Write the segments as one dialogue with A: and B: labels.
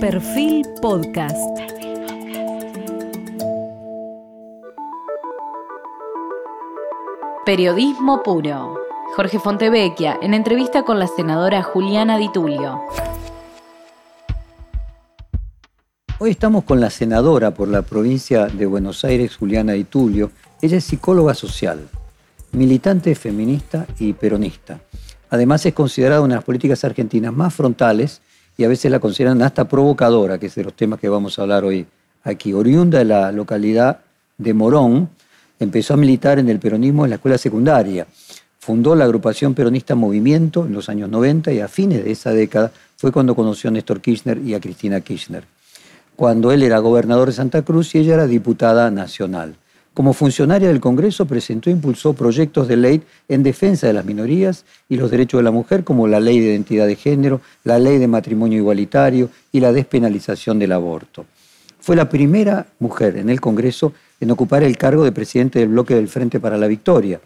A: Perfil Podcast.
B: Periodismo puro. Jorge Fontevecchia, en entrevista con la senadora Juliana Di Tulio.
C: Hoy estamos con la senadora por la provincia de Buenos Aires, Juliana Di Tulio. Ella es psicóloga social, militante feminista y peronista. Además es considerada una de las políticas argentinas más frontales y a veces la consideran hasta provocadora, que es de los temas que vamos a hablar hoy aquí. Oriunda de la localidad de Morón, empezó a militar en el peronismo en la escuela secundaria. Fundó la agrupación peronista Movimiento en los años 90 y a fines de esa década fue cuando conoció a Néstor Kirchner y a Cristina Kirchner, cuando él era gobernador de Santa Cruz y ella era diputada nacional. Como funcionaria del Congreso presentó e impulsó proyectos de ley en defensa de las minorías y los derechos de la mujer, como la ley de identidad de género, la ley de matrimonio igualitario y la despenalización del aborto. Fue la primera mujer en el Congreso en ocupar el cargo de presidente del bloque del Frente para la Victoria.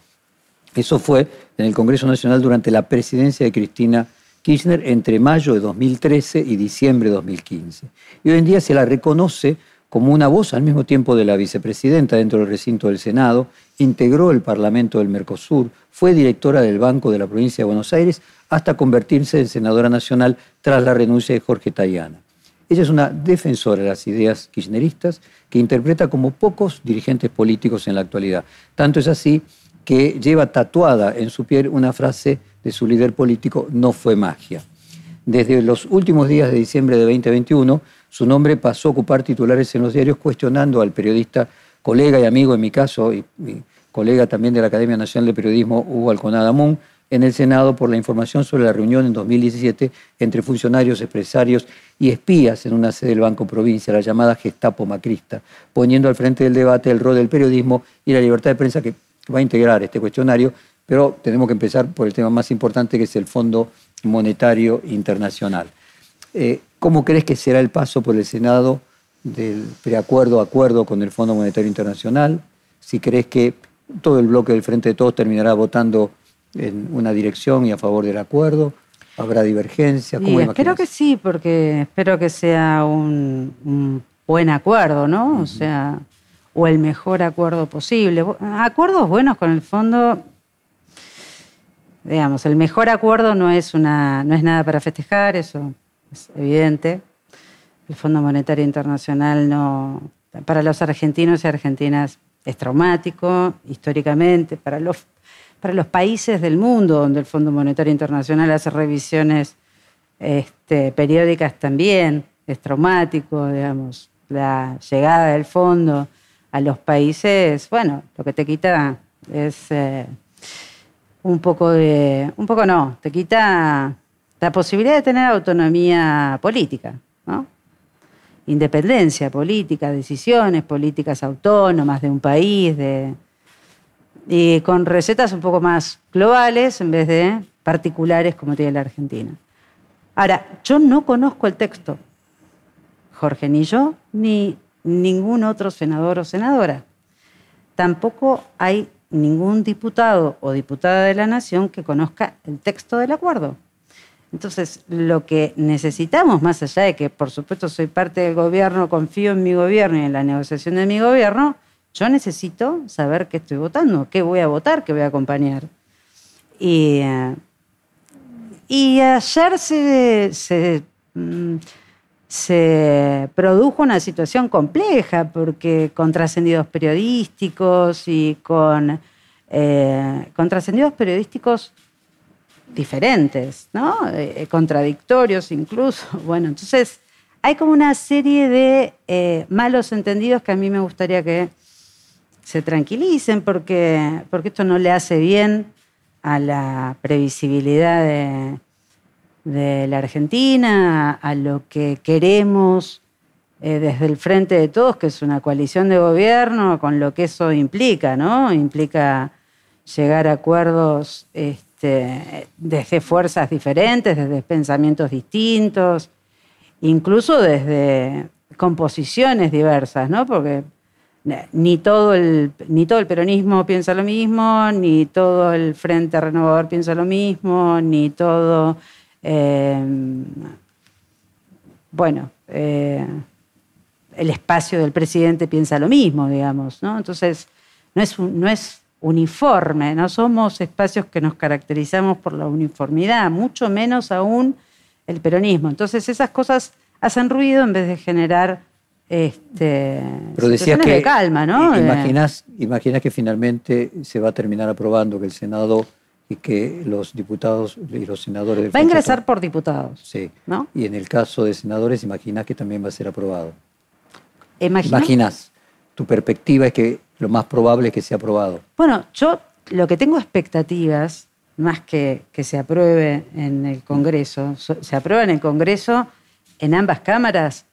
C: Eso fue en el Congreso Nacional durante la presidencia de Cristina Kirchner entre mayo de 2013 y diciembre de 2015. Y hoy en día se la reconoce como una voz al mismo tiempo de la vicepresidenta dentro del recinto del Senado, integró el Parlamento del Mercosur, fue directora del Banco de la Provincia de Buenos Aires hasta convertirse en senadora nacional tras la renuncia de Jorge Tayana. Ella es una defensora de las ideas kirchneristas que interpreta como pocos dirigentes políticos en la actualidad. Tanto es así que lleva tatuada en su piel una frase de su líder político, no fue magia. Desde los últimos días de diciembre de 2021, su nombre pasó a ocupar titulares en los diarios cuestionando al periodista, colega y amigo en mi caso, y, colega también de la Academia Nacional de Periodismo, Hugo Alconada Moon, en el Senado por la información sobre la reunión en 2017 entre funcionarios, empresarios y espías en una sede del Banco Provincia, la llamada Gestapo Macrista, poniendo al frente del debate el rol del periodismo y la libertad de prensa que va a integrar este cuestionario, pero tenemos que empezar por el tema más importante que es el Fondo Monetario Internacional. Eh, ¿Cómo crees que será el paso por el Senado del preacuerdo a acuerdo con el Fondo Monetario Internacional? Si crees que todo el bloque del Frente de Todos terminará votando en una dirección y a favor del acuerdo, ¿habrá divergencia?
D: ¿Cómo espero que sí, porque espero que sea un, buen acuerdo, ¿no? O sea, o el mejor acuerdo posible. Acuerdos buenos con el fondo, digamos, el mejor acuerdo no es, una, no es nada para festejar, eso es evidente. El Fondo Monetario Internacional no, para los argentinos y argentinas es traumático históricamente, para los, para los países del mundo donde el Fondo Monetario Internacional hace revisiones este, periódicas también, es traumático, digamos, la llegada del fondo a los países, bueno, lo que te quita es eh, un poco de, un poco no, te quita la posibilidad de tener autonomía política, independencia política, decisiones políticas autónomas de un país, de, y con recetas un poco más globales en vez de particulares como tiene la Argentina. Ahora, yo no conozco el texto, Jorge, ni yo, ni ningún otro senador o senadora. Tampoco hay ningún diputado o diputada de la Nación que conozca el texto del acuerdo. Entonces, lo que necesitamos, más allá de que, por supuesto, soy parte del gobierno, confío en mi gobierno y en la negociación de mi gobierno, yo necesito saber qué estoy votando, qué voy a votar, qué voy a acompañar. Y, eh, ayer se, mm, se, produjo una situación compleja, porque con trascendidos periodísticos y con, eh, con trascendidos periodísticos diferentes, ¿no? Eh, contradictorios incluso. Bueno, entonces hay como una serie de eh, malos entendidos que a mí me gustaría que se tranquilicen porque, porque esto no le hace bien a la previsibilidad de, la Argentina, a lo que queremos eh, desde el frente de todos, que es una coalición de gobierno, con lo que eso implica, ¿no? Implica llegar a acuerdos. Este, este, desde fuerzas diferentes, desde pensamientos distintos, incluso desde composiciones diversas, ¿no? Porque ni todo, el, ni todo el peronismo piensa lo mismo, ni todo el Frente Renovador piensa lo mismo, ni todo... Eh, bueno, eh, el espacio del presidente piensa lo mismo, digamos, ¿no? Entonces, no es, no es uniforme, no somos espacios que nos caracterizamos por la uniformidad, mucho menos aún el peronismo. Entonces, esas cosas hacen ruido en vez de generar este,
C: Pero decías que,
D: de calma, ¿no?
C: Imaginas, imaginas que finalmente se va a terminar aprobando que el Senado y que los diputados y los senadores...
D: Del va a ingresar por diputados.
C: Sí. ¿no? Y en el caso de senadores, imaginas que también va a ser aprobado.
D: Imaginas.
C: Tu perspectiva es que lo más probable es que sea aprobado.
D: Bueno, yo lo que tengo expectativas, más que que se apruebe en el Congreso, se aprueba en el Congreso en ambas cámaras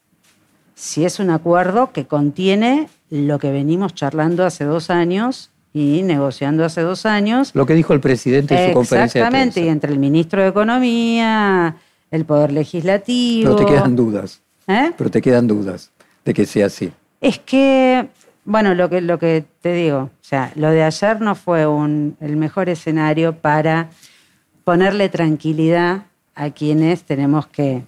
D: si es un acuerdo que contiene lo que venimos charlando hace dos años y negociando hace dos años.
C: Lo que dijo el presidente en su conferencia
D: de Exactamente, y entre el ministro de Economía, el Poder Legislativo.
C: Pero te quedan dudas. ¿Eh? Pero te quedan dudas de que sea así.
D: Es que, bueno, lo que, lo que te digo, o sea, lo de ayer no fue un, el mejor escenario para ponerle tranquilidad a quienes tenemos que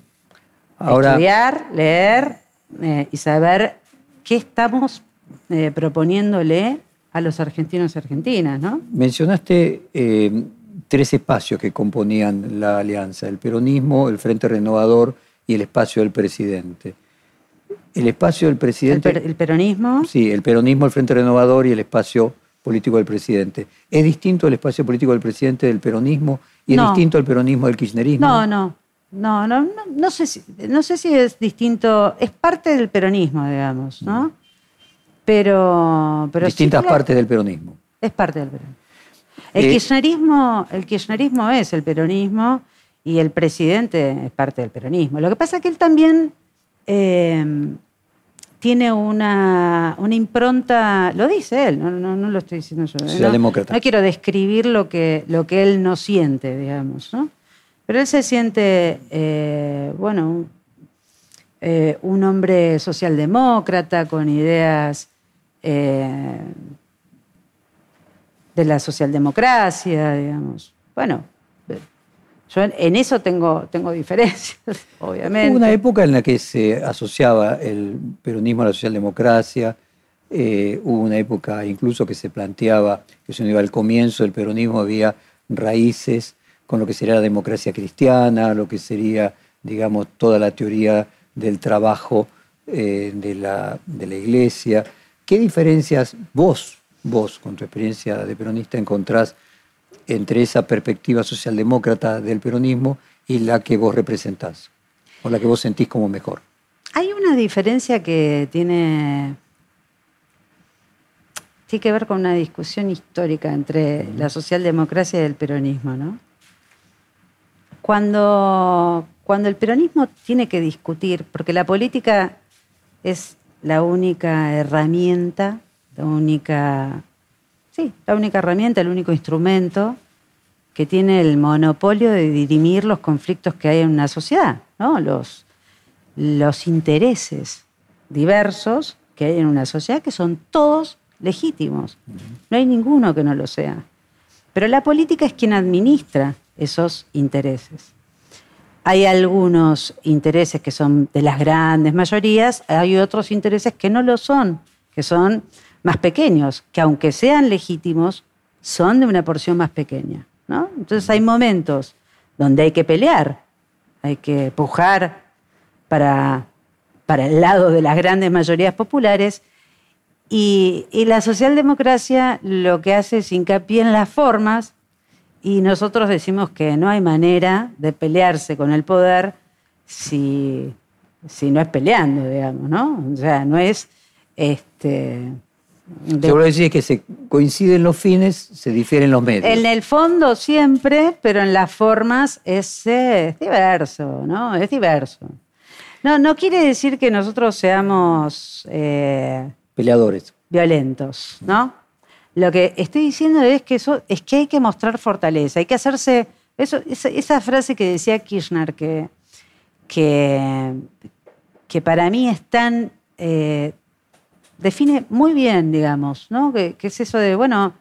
D: estudiar, leer eh, y saber qué estamos eh, proponiéndole a los argentinos y argentinas, ¿no?
C: Mencionaste eh, tres espacios que componían la alianza, el peronismo, el Frente Renovador y el espacio del presidente. El espacio del presidente...
D: ¿El, peronismo?
C: Sí, el peronismo, el Frente Renovador y el espacio político del presidente. ¿Es distinto el espacio político del presidente del peronismo y es distinto el peronismo del kirchnerismo?
D: No, no, no, no, no, sé si, no sé si es distinto, es parte del peronismo, digamos, ¿no? Pero, pero
C: distintas partes del peronismo.
D: Es parte del peronismo. El, eh, kirchnerismo, el kirchnerismo es el peronismo y el presidente es parte del peronismo. Lo que pasa es que él también eh, tiene una, una, impronta, lo dice él, no, no, lo estoy diciendo yo.
C: Socialdemócrata.
D: No, no, quiero describir lo que, lo que él no siente, digamos, ¿no? Pero él se siente, eh, bueno, eh, un hombre socialdemócrata con ideas eh, de la socialdemocracia, digamos. Bueno, yo en eso tengo, tengo diferencias, obviamente.
C: Hubo una época en la que se asociaba el peronismo a la socialdemocracia. hubo una época incluso que se planteaba que se iba al comienzo del peronismo había raíces con lo que sería la democracia cristiana, lo que sería, digamos, toda la teoría del trabajo eh, de, la, de la iglesia. ¿Qué diferencias vos, vos, con tu experiencia de peronista, encontrás entre esa perspectiva socialdemócrata del peronismo y la que vos representás, o la que vos sentís como mejor?
D: Hay una diferencia que tiene, tiene que ver con una discusión histórica entre la socialdemocracia y el peronismo, ¿no? Cuando, cuando el peronismo tiene que discutir, porque la política es la única herramienta, la única, sí, la única herramienta, el único instrumento que tiene el monopolio de dirimir los conflictos que hay en una sociedad, ¿no? los, los intereses diversos que hay en una sociedad, que son todos legítimos. No hay ninguno que no lo sea. Pero la política es quien administra esos intereses. Hay algunos intereses que son de las grandes mayorías, hay otros intereses que no lo son, que son más pequeños, que aunque sean legítimos, son de una porción más pequeña. ¿no? Entonces hay momentos donde hay que pelear, hay que pujar para, para el lado de las grandes mayorías populares y, la socialdemocracia lo que hace es hincapié en las formas y nosotros decimos que no hay manera de pelearse con el poder si, si no es peleando, digamos, ¿no? O sea, no es... Este,
C: de... decir que se coinciden los fines, se difieren los medios.
D: En el fondo siempre, pero en las formas es, diverso, ¿no? Es diverso. No, no quiere decir que nosotros seamos... Eh,
C: Peleadores.
D: Violentos, ¿no? Lo que estoy diciendo es que, eso, es que hay que mostrar fortaleza, hay que hacerse... Eso, esa, frase que decía Kirchner, que, que, que para mí es tan... Eh, define muy bien, digamos, ¿no? Que, es eso de, bueno,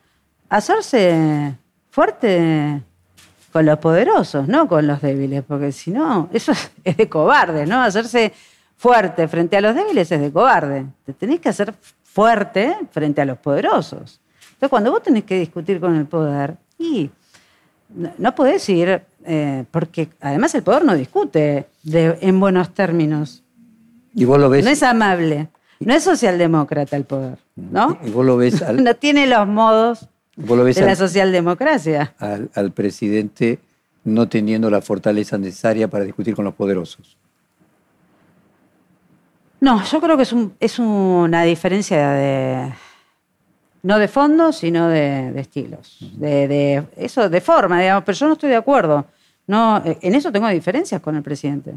D: hacerse fuerte con los poderosos, no con los débiles, porque si no, eso es de cobarde, ¿no? Hacerse fuerte frente a los débiles es de cobarde. Te tenés que hacer fuerte frente a los poderosos. Entonces, cuando vos tenés que discutir con el poder, y no, podés ir, eh, porque además el poder no discute en buenos términos.
C: Y vos lo ves.
D: No es amable. No es socialdemócrata el poder, ¿no?
C: Y vos lo ves.
D: no tiene los modos de la socialdemocracia.
C: Al, presidente no teniendo la fortaleza necesaria para discutir con los poderosos.
D: No, yo creo que es, es una diferencia de, no de fondo, sino de, estilos. De, eso, de forma, digamos, pero yo no estoy de acuerdo. No, en eso tengo diferencias con el presidente.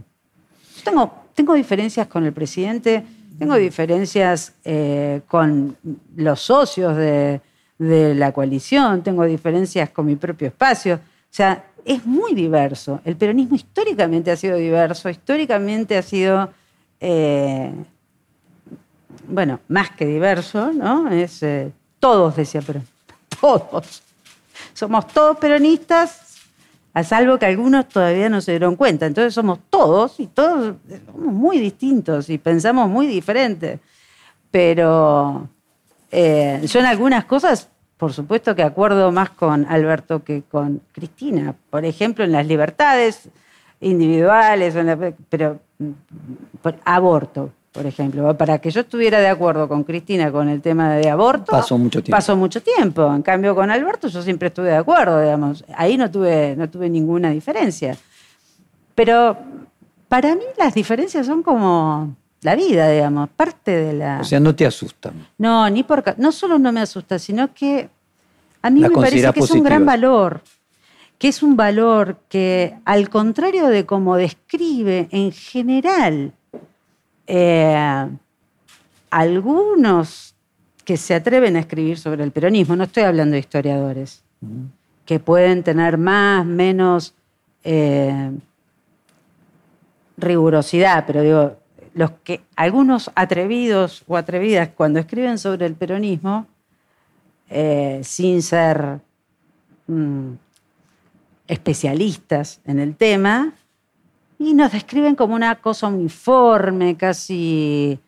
D: tengo, tengo diferencias con el presidente, tengo diferencias eh, con los socios de, la coalición, tengo diferencias con mi propio espacio. O sea, es muy diverso. El peronismo históricamente ha sido diverso, históricamente ha sido, eh, bueno, más que diverso, ¿no? Es eh, todos, decía pero todos. Somos todos peronistas, a salvo que algunos todavía no se dieron cuenta. Entonces somos todos y todos somos muy distintos y pensamos muy diferente. Pero eh, yo en algunas cosas, por supuesto que acuerdo más con Alberto que con Cristina. Por ejemplo, en las libertades individuales, pero mm, aborto por ejemplo. Para que yo estuviera de acuerdo con Cristina con el tema de aborto,
C: pasó mucho tiempo.
D: Pasó mucho tiempo. En cambio, con Alberto yo siempre estuve de acuerdo, digamos. Ahí no tuve, no tuve ninguna diferencia. Pero para mí las diferencias son como la vida, digamos, parte de la...
C: O sea, no te asustan.
D: No, ni por... No solo no me asusta, sino que a mí me parece que es un gran valor que es un valor que, al contrario de cómo describe en general eh, algunos que se atreven a escribir sobre el peronismo, no estoy hablando de historiadores, que pueden tener más, menos eh, rigurosidad, pero digo, los que algunos atrevidos o atrevidas cuando escriben sobre el peronismo, eh, sin ser mm, especialistas en el tema, y nos describen como una cosa uniforme, casi...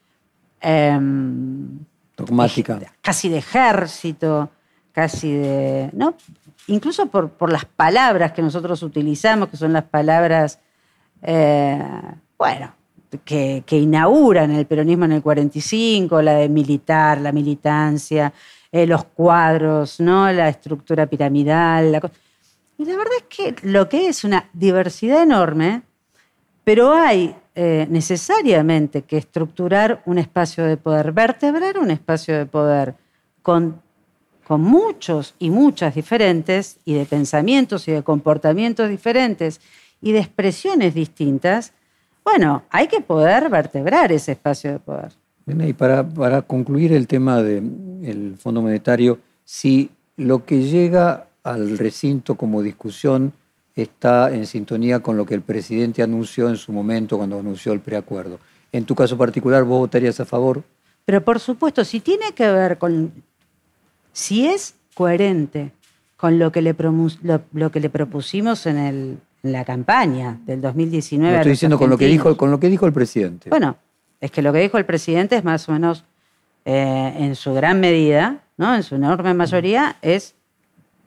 D: Em,
C: Dogmática.
D: Casi de ejército, casi de... ¿no? Incluso por, por las palabras que nosotros utilizamos, que son las palabras, eh, bueno, que, que, inauguran el peronismo en el 45, la de militar, la militancia, eh, los cuadros, ¿no? la estructura piramidal. La y la verdad es que lo que es una diversidad enorme pero hay eh, necesariamente que estructurar un espacio de poder, vertebrar un espacio de poder con, con muchos y muchas diferentes, y de pensamientos y de comportamientos diferentes, y de expresiones distintas, bueno, hay que poder vertebrar ese espacio de poder.
C: Y para, para concluir el tema del Fondo Monetario, si lo que llega al recinto como discusión está en sintonía con lo que el presidente anunció en su momento cuando anunció el preacuerdo. En tu caso particular, ¿vos votarías a favor?
D: Pero por supuesto, si tiene que ver con, si es coherente con lo que le, lo, que le propusimos en, la campaña del 2019.
C: No estoy diciendo con lo, que dijo, con lo que dijo el presidente.
D: Bueno, es que lo que dijo el presidente es más o menos, eh, en su gran medida, ¿no? en su enorme mayoría, es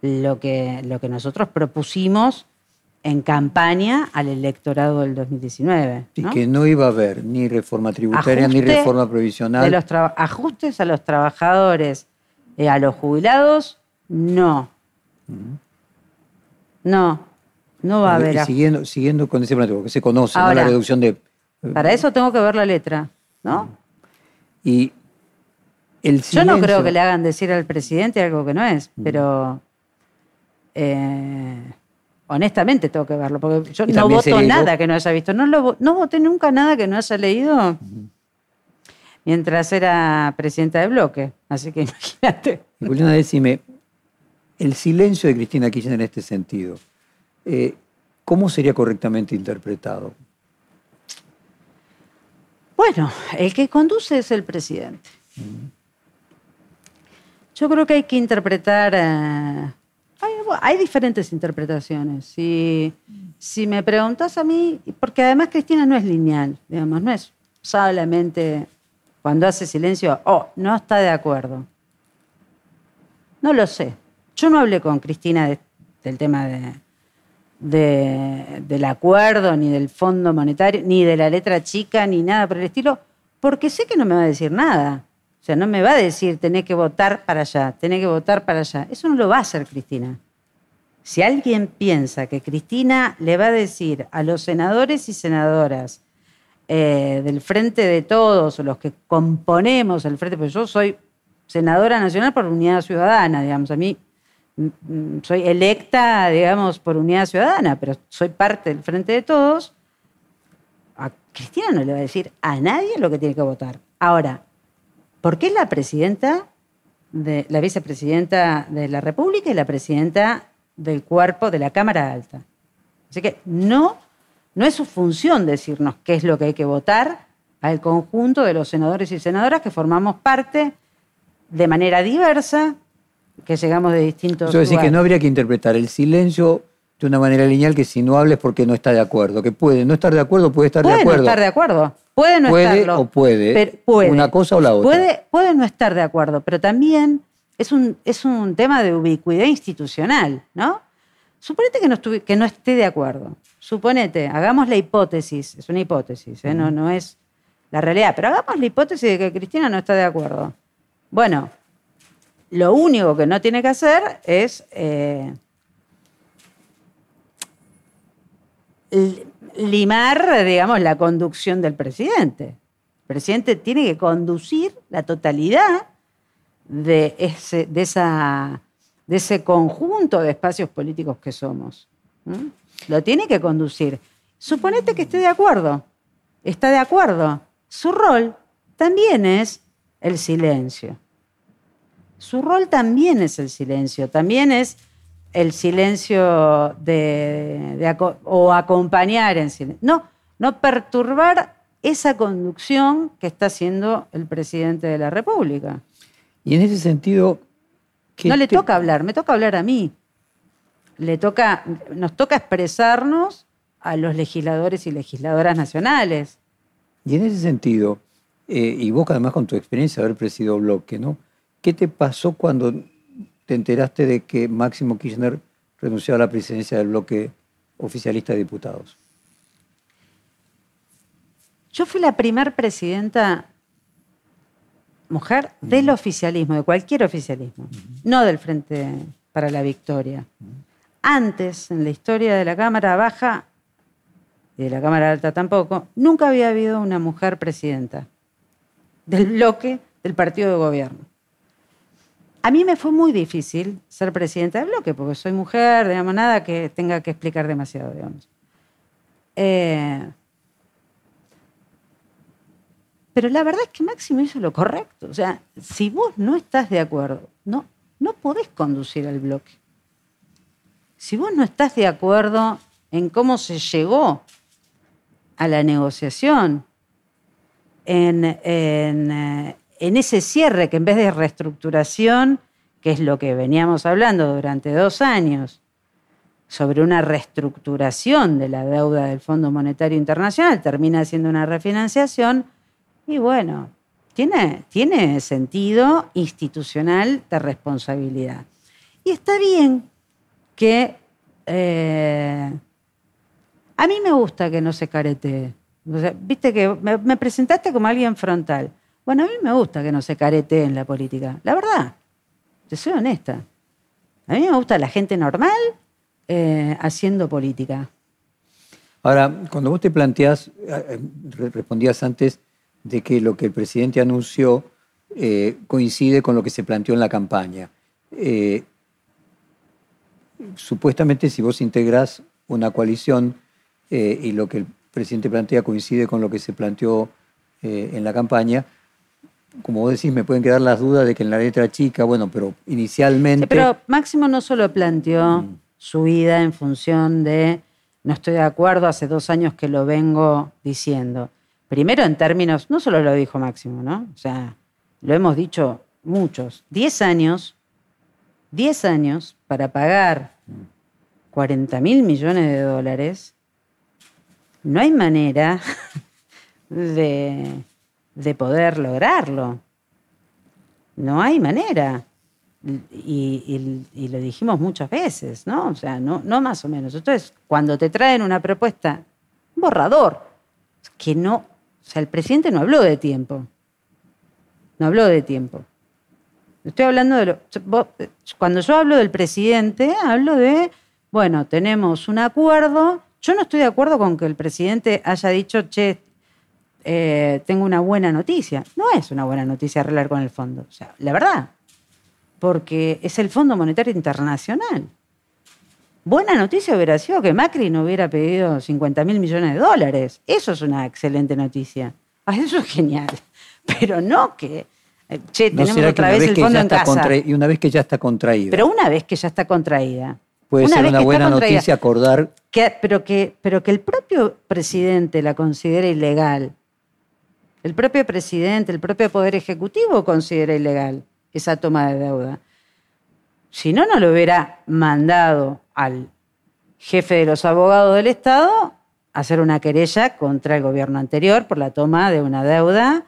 D: lo que, lo que nosotros propusimos en campaña al electorado del 2019.
C: Y que no iba a haber ni reforma tributaria ni reforma provisional.
D: De los ajustes a los trabajadores, y a los jubilados, no. No, no va a haber.
C: Siguiendo, siguiendo con ese planteo, que se conoce, la reducción de.
D: Para eso tengo que ver la letra, ¿no?
C: Y el
D: Yo no creo que le hagan decir al presidente algo que no es, pero. Eh, honestamente tengo que verlo, porque yo no voto nada que no haya visto. No, no voté nunca nada que no haya leído mientras era presidenta de bloque. Así que imagínate.
C: Juliana, decime, el silencio de Cristina Kirchner en este sentido, eh, ¿cómo sería correctamente interpretado?
D: Bueno, el que conduce es el presidente. Yo creo que hay que interpretar... Eh, hay diferentes interpretaciones. Si, me preguntas a mí, porque además Cristina no es lineal, digamos, no es solamente cuando hace silencio, oh, no está de acuerdo. No lo sé. Yo no hablé con Cristina del tema de, del acuerdo, ni del Fondo Monetario, ni de la letra chica, ni nada por el estilo, porque sé que no me va a decir nada. O sea, no me va a decir, tenés que votar para allá, tenés que votar para allá. Eso no lo va a hacer Cristina. Si alguien piensa que Cristina le va a decir a los senadores y senadoras eh, del Frente de Todos, los que componemos el Frente, porque yo soy senadora nacional por Unidad Ciudadana, digamos, a mí mm, mm, soy electa, digamos, por Unidad Ciudadana, pero soy parte del Frente de Todos, a Cristina no le va a decir a nadie lo que tiene que votar. Ahora, ¿Por qué la presidenta, de, la vicepresidenta de la República y la presidenta del cuerpo de la Cámara Alta? Así que no, no es su función decirnos qué es lo que hay que votar al conjunto de los senadores y senadoras que formamos parte de manera diversa, que llegamos de distintos
C: Eso decir que no habría que interpretar el silencio de una manera lineal que si no hables porque no está de acuerdo, que puede no estar de acuerdo, puede estar de acuerdo.
D: Puede no estar de acuerdo. Puede no
C: puede o puede, Una cosa o la otra.
D: Puede, puede no estar de acuerdo, pero también es un, es un tema de ubicuidad institucional, ¿no? Suponete que no, que no esté de acuerdo. Suponete, hagamos la hipótesis, es una hipótesis, ¿eh? no, no es la realidad, pero hagamos la hipótesis de que Cristina no está de acuerdo. Bueno, lo único que no tiene que hacer es eh, limar, digamos, la conducción del presidente. El presidente tiene que conducir la totalidad de ese, de esa, de ese conjunto de espacios políticos que somos. Lo tiene que conducir. Suponete que esté de acuerdo. Está de acuerdo. Su rol también es el silencio. Su rol también es el silencio, también es el silencio de, o acompañar en silencio. No, no perturbar esa conducción que está haciendo el presidente de la República.
C: Y en ese sentido...
D: No le toca hablar, me toca hablar a mí. Le toca, nos toca expresarnos a los legisladores y legisladoras nacionales.
C: Y en ese sentido, eh, y vos además con tu experiencia de haber presidido bloque, ¿no? ¿Qué te pasó cuando te enteraste de que Máximo Kirchner renunció a la presidencia del bloque oficialista de diputados?
D: Yo fui la primera presidenta mujer del oficialismo, de cualquier oficialismo, no del Frente para la Victoria. Antes, en la historia de la Cámara Baja y de la Cámara Alta tampoco, nunca había habido una mujer presidenta del bloque del partido de gobierno. A mí me fue muy difícil ser presidenta del bloque, porque soy mujer, digamos, nada que tenga que explicar demasiado, digamos. Eh, pero la verdad es que Máximo hizo lo correcto. O sea, si vos no estás de acuerdo, no, no podés conducir al bloque. Si vos no estás de acuerdo en cómo se llegó a la negociación, en, en, eh, en ese cierre que en vez de reestructuración, que es lo que veníamos hablando durante dos años, sobre una reestructuración de la deuda del Fondo Monetario Internacional, termina siendo una refinanciación, y bueno, tiene, tiene sentido institucional de responsabilidad. Y está bien que eh, a mí me gusta que no se carete. Viste que me presentaste como alguien frontal. Bueno, a mí me gusta que no se carete en la política, la verdad, te soy honesta. A mí me gusta la gente normal eh, haciendo política.
C: Ahora, cuando vos te planteás, eh, respondías antes de que lo que el presidente anunció eh, coincide con lo que se planteó en la campaña. supuestamente, si vos integrás una coalición y lo que el presidente plantea coincide con lo que se planteó en la campaña, como vos decís, me pueden quedar las dudas de que en la letra chica, bueno, pero inicialmente...
D: pero Máximo no solo planteó mm. su vida en función de no estoy de acuerdo, hace dos años que lo vengo diciendo. Primero en términos, no solo lo dijo Máximo, ¿no? O sea, lo hemos dicho muchos. Diez años, diez años para pagar 40 mil millones de dólares, no hay manera de, de poder lograrlo. No hay manera. Y lo dijimos muchas veces, ¿no? O sea, no, no más o menos. Entonces, cuando te traen una propuesta, un borrador, que no, o sea, el presidente no habló de tiempo. No habló de tiempo. Estoy hablando de lo. Cuando yo hablo del presidente, hablo de, bueno, tenemos un acuerdo. Yo no estoy de acuerdo con que el presidente haya dicho, che, eh, tengo una buena noticia. No es una buena noticia arreglar con el fondo. O sea, la verdad. Porque es el Fondo Monetario Internacional. Buena noticia hubiera sido que Macri no hubiera pedido 50 mil millones de dólares. Eso es una excelente noticia. Ah, eso es genial. Pero no que, eh, che,
C: ¿No
D: tenemos otra vez
C: vez
D: el fondo en casa.
C: y una vez que ya está contraída?
D: Pero una vez que ya está contraída.
C: puede
D: una
C: ser una buena noticia acordar
D: que- pero, que, pero que el propio presidente la considere ilegal. El propio presidente, el propio Poder Ejecutivo considera ilegal esa toma de deuda. Si no, no lo hubiera mandado al jefe de los abogados del Estado hacer una querella contra el gobierno anterior por la toma de una deuda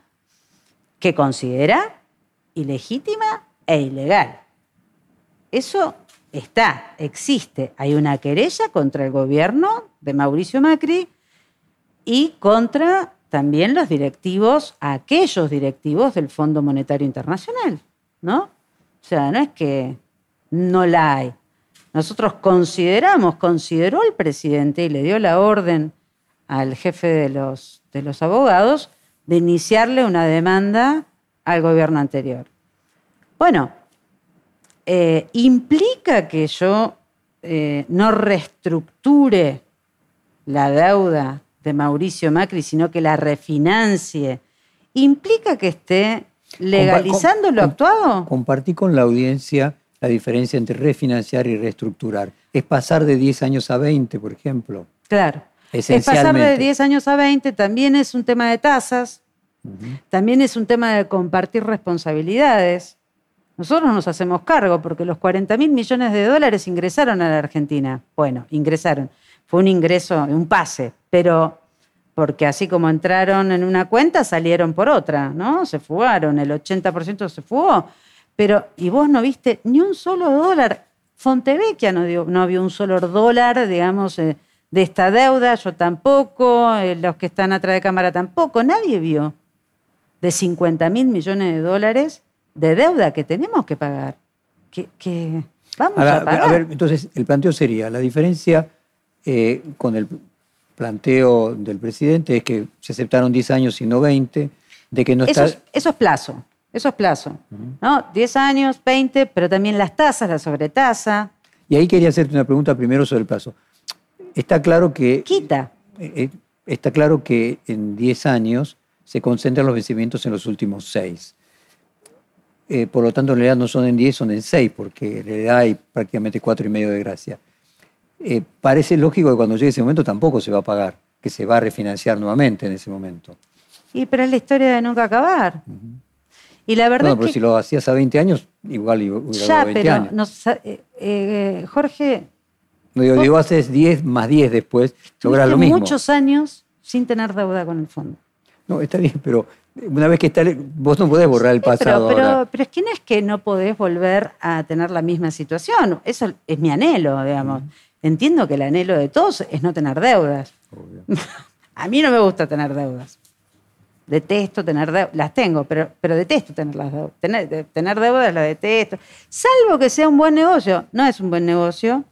D: que considera ilegítima e ilegal. Eso está, existe. Hay una querella contra el gobierno de Mauricio Macri y contra también los directivos, aquellos directivos del Fondo Monetario Internacional, ¿no? O sea, no es que no la hay. Nosotros consideramos, consideró el presidente y le dio la orden al jefe de los, de los abogados de iniciarle una demanda al gobierno anterior. Bueno, eh, implica que yo eh, no reestructure la deuda de Mauricio Macri, sino que la refinancie. ¿Implica que esté legalizando
C: Compa-
D: lo actuado?
C: Compartí con la audiencia la diferencia entre refinanciar y reestructurar. Es pasar de 10 años a 20, por ejemplo.
D: Claro. Es pasar de
C: Esencialmente.
D: 10 años a 20, también es un tema de tasas, también es un tema de compartir responsabilidades. Nosotros nos hacemos cargo porque los 40 mil millones de dólares ingresaron a la Argentina. Bueno, ingresaron. Fue un ingreso, un pase, pero porque así como entraron en una cuenta, salieron por otra, ¿no? Se fugaron, el 80% se fugó. Pero, y vos no viste ni un solo dólar. Fontevecchia no, dio, no vio un solo dólar, digamos, eh, de esta deuda, yo tampoco, eh, los que están atrás de cámara tampoco, nadie vio de 50 mil millones de dólares de deuda que tenemos que pagar. Que, que vamos
C: Ahora,
D: a pagar.
C: a ver, entonces, el planteo sería, la diferencia eh, con el planteo del presidente es que se aceptaron 10 años y no 20, de que no
D: eso,
C: está...
D: es, eso es plazo, eso es plazo. ¿no? 10 años, 20, pero también las tasas, la sobretasa,
C: Y ahí quería hacerte una pregunta primero sobre el plazo. Está claro que,
D: quita.
C: eh, eh, está claro que en 10 años se concentran los vencimientos en los últimos 6. por lo tanto, en realidad no son en 10, son en 6, porque en realidad hay prácticamente cuatro y medio de gracia. Eh, parece lógico que cuando llegue ese momento tampoco se va a pagar, que se va a refinanciar nuevamente en ese momento.
D: Y pero es la historia de nunca acabar. Y la verdad
C: No,
D: es
C: pero
D: que
C: si lo hacías a 20 años, igual hubiera
D: ya,
C: durado 20
D: pero
C: años.
D: nos- eh, eh, Jorge,
C: No, digo, digo, haces 10 más 10 después, logras lo mismo.
D: muchos años sin tener deuda con el fondo.
C: No, está bien, pero una vez que está, vos no podés borrar el
D: Sí,
C: pasado
D: pero,
C: ahora.
D: pero es que no es que no podés volver a tener la misma situación. Eso es mi anhelo, digamos. Entiendo que el anhelo de todos es no tener deudas. a mí no me gusta tener deudas. Detesto tener deudas. Las tengo, pero, pero detesto tener las deudas. Tener, tener deudas las detesto. Salvo que sea un buen negocio. No es un buen negocio.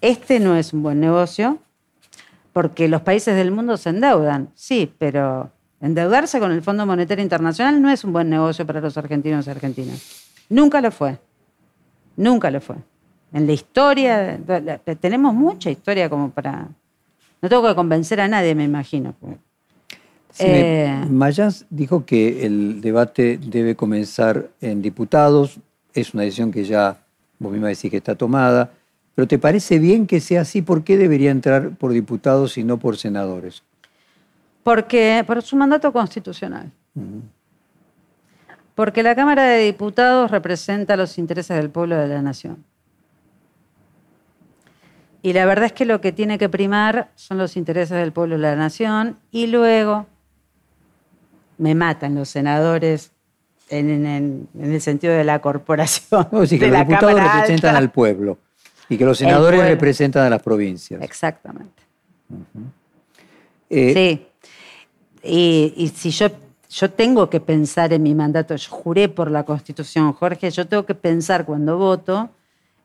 D: Este no es un buen negocio. Porque los países del mundo se endeudan. Sí, pero endeudarse con el Fondo Monetario Internacional no es un buen negocio para los argentinos y argentinas. Nunca lo fue. Nunca lo fue. En la historia, tenemos mucha historia como para... No tengo que convencer a nadie, me imagino.
C: Sí,
D: Eh,
C: Mayans dijo que el debate debe comenzar en diputados, es una decisión que ya vos misma decís que está tomada, pero ¿te parece bien que sea así? ¿Por qué debería entrar por diputados y no por senadores?
D: Porque, por su mandato constitucional. Porque la Cámara de Diputados representa los intereses del pueblo de la nación. Y la verdad es que lo que tiene que primar son los intereses del pueblo y la nación. Y luego me matan los senadores en, en- en el sentido de la corporación.
C: No, sí, que
D: de
C: los
D: la
C: diputados
D: Cámara
C: representan
D: Alta.
C: al pueblo y que los senadores representan a las provincias.
D: Exactamente.
C: Eh,
D: Sí. Y, y si yo, yo tengo que pensar en mi mandato, yo juré por la Constitución, Jorge, yo tengo que pensar cuando voto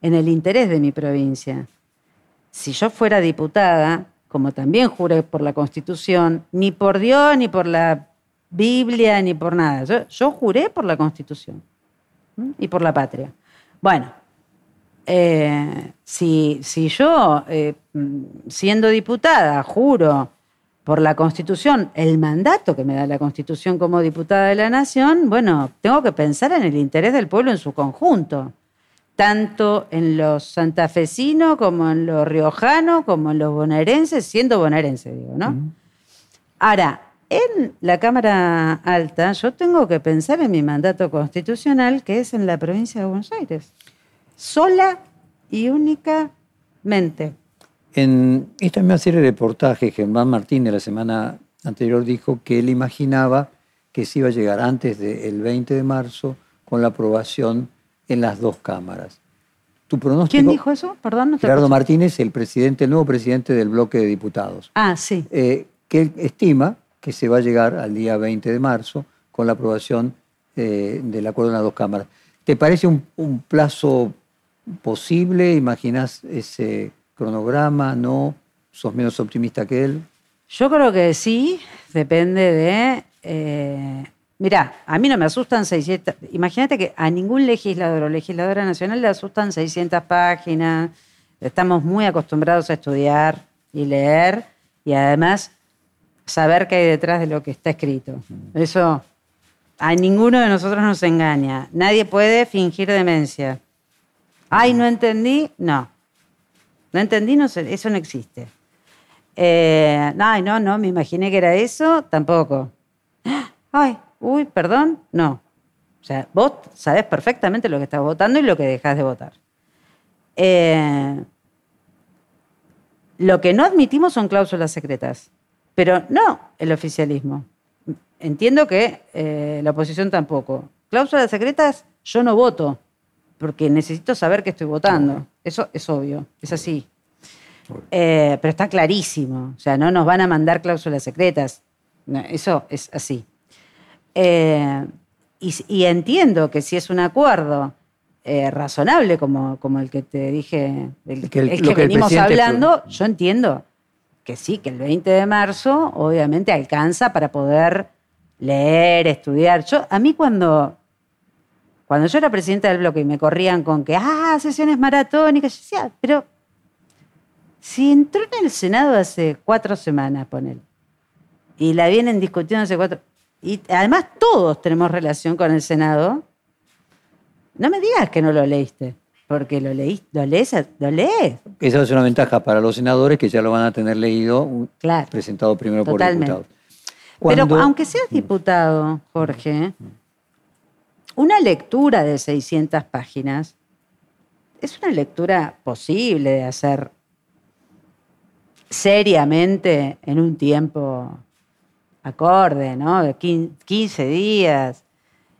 D: en el interés de mi provincia. Si yo fuera diputada, como también juré por la Constitución, ni por Dios, ni por la Biblia, ni por nada. Yo, yo juré por la Constitución y por la patria. Bueno, eh, si, si yo, eh, siendo diputada, juro por la Constitución, el mandato que me da la Constitución como diputada de la Nación, bueno, tengo que pensar en el interés del pueblo en su conjunto, tanto en los santafesinos como en los riojanos, como en los bonaerenses, siendo bonaerense, digo, ¿no? Ahora, en la Cámara Alta yo tengo que pensar en mi mandato constitucional, que es en la provincia de Buenos Aires, sola y únicamente.
C: En esta misma serie de reportajes, Germán Martínez la semana anterior dijo que él imaginaba que se iba a llegar antes del 20 de marzo con la aprobación en las dos cámaras. ¿Tu pronóstico?
D: ¿Quién dijo eso? Perdón, no te
C: Gerardo. Martínez, el presidente, el nuevo presidente del bloque de diputados,
D: Ah, sí.
C: eh, que él estima que se va a llegar al día 20 de marzo con la aprobación eh, del acuerdo en las dos cámaras. ¿Te parece un, plazo posible? ¿Imaginas ese cronograma? ¿No? ¿Sos menos optimista que él?
D: Yo creo que sí, depende de... eh, mirá, a mí no me asustan 600... Imagínate que a ningún legislador o legisladora nacional le asustan 600 páginas. Estamos muy acostumbrados a estudiar y leer y además saber qué hay detrás de lo que está escrito. Eso a ninguno de nosotros nos engaña. Nadie puede fingir demencia. Ay, no entendí. No. No entendí, no eso no existe. Eh, no, ay, no, no, me imaginé que era eso, tampoco. Ay, uy, perdón, no. O sea, vos sabés perfectamente lo que estás votando y lo que dejás de votar. Eh, lo que no admitimos son cláusulas secretas, pero no el oficialismo. Entiendo que eh, la oposición tampoco. Cláusulas secretas, yo no voto, porque necesito saber que estoy votando. Eso es obvio, es así. Eh, pero está clarísimo. O sea, no nos van a mandar cláusulas secretas. No, eso es así. Eh, y, y entiendo que si es un acuerdo eh, razonable como, como el que te dije, el,
C: Que el-
D: que venimos hablando, yo entiendo que sí, que el 20 de marzo obviamente alcanza para poder leer, estudiar. Yo, a mí cuando, cuando yo era presidenta del bloque y me corrían con que, ah, sesiones maratónicas, yo decía, pero si entró en el Senado hace cuatro semanas, ponele, y la vienen discutiendo hace cuatro, y además todos tenemos relación con el Senado, no me digas que no lo leíste, porque lo leíste, lo lees, lo lees.
C: Esa es una ventaja para los senadores que ya lo van a tener leído,
D: Claro.
C: presentado primero
D: Totalmente.
C: por diputados. Cuando-
D: Pero aunque seas diputado, Jorge, una lectura de 600 páginas es una lectura posible de hacer seriamente en un tiempo acorde, ¿no? De quin- 15 días.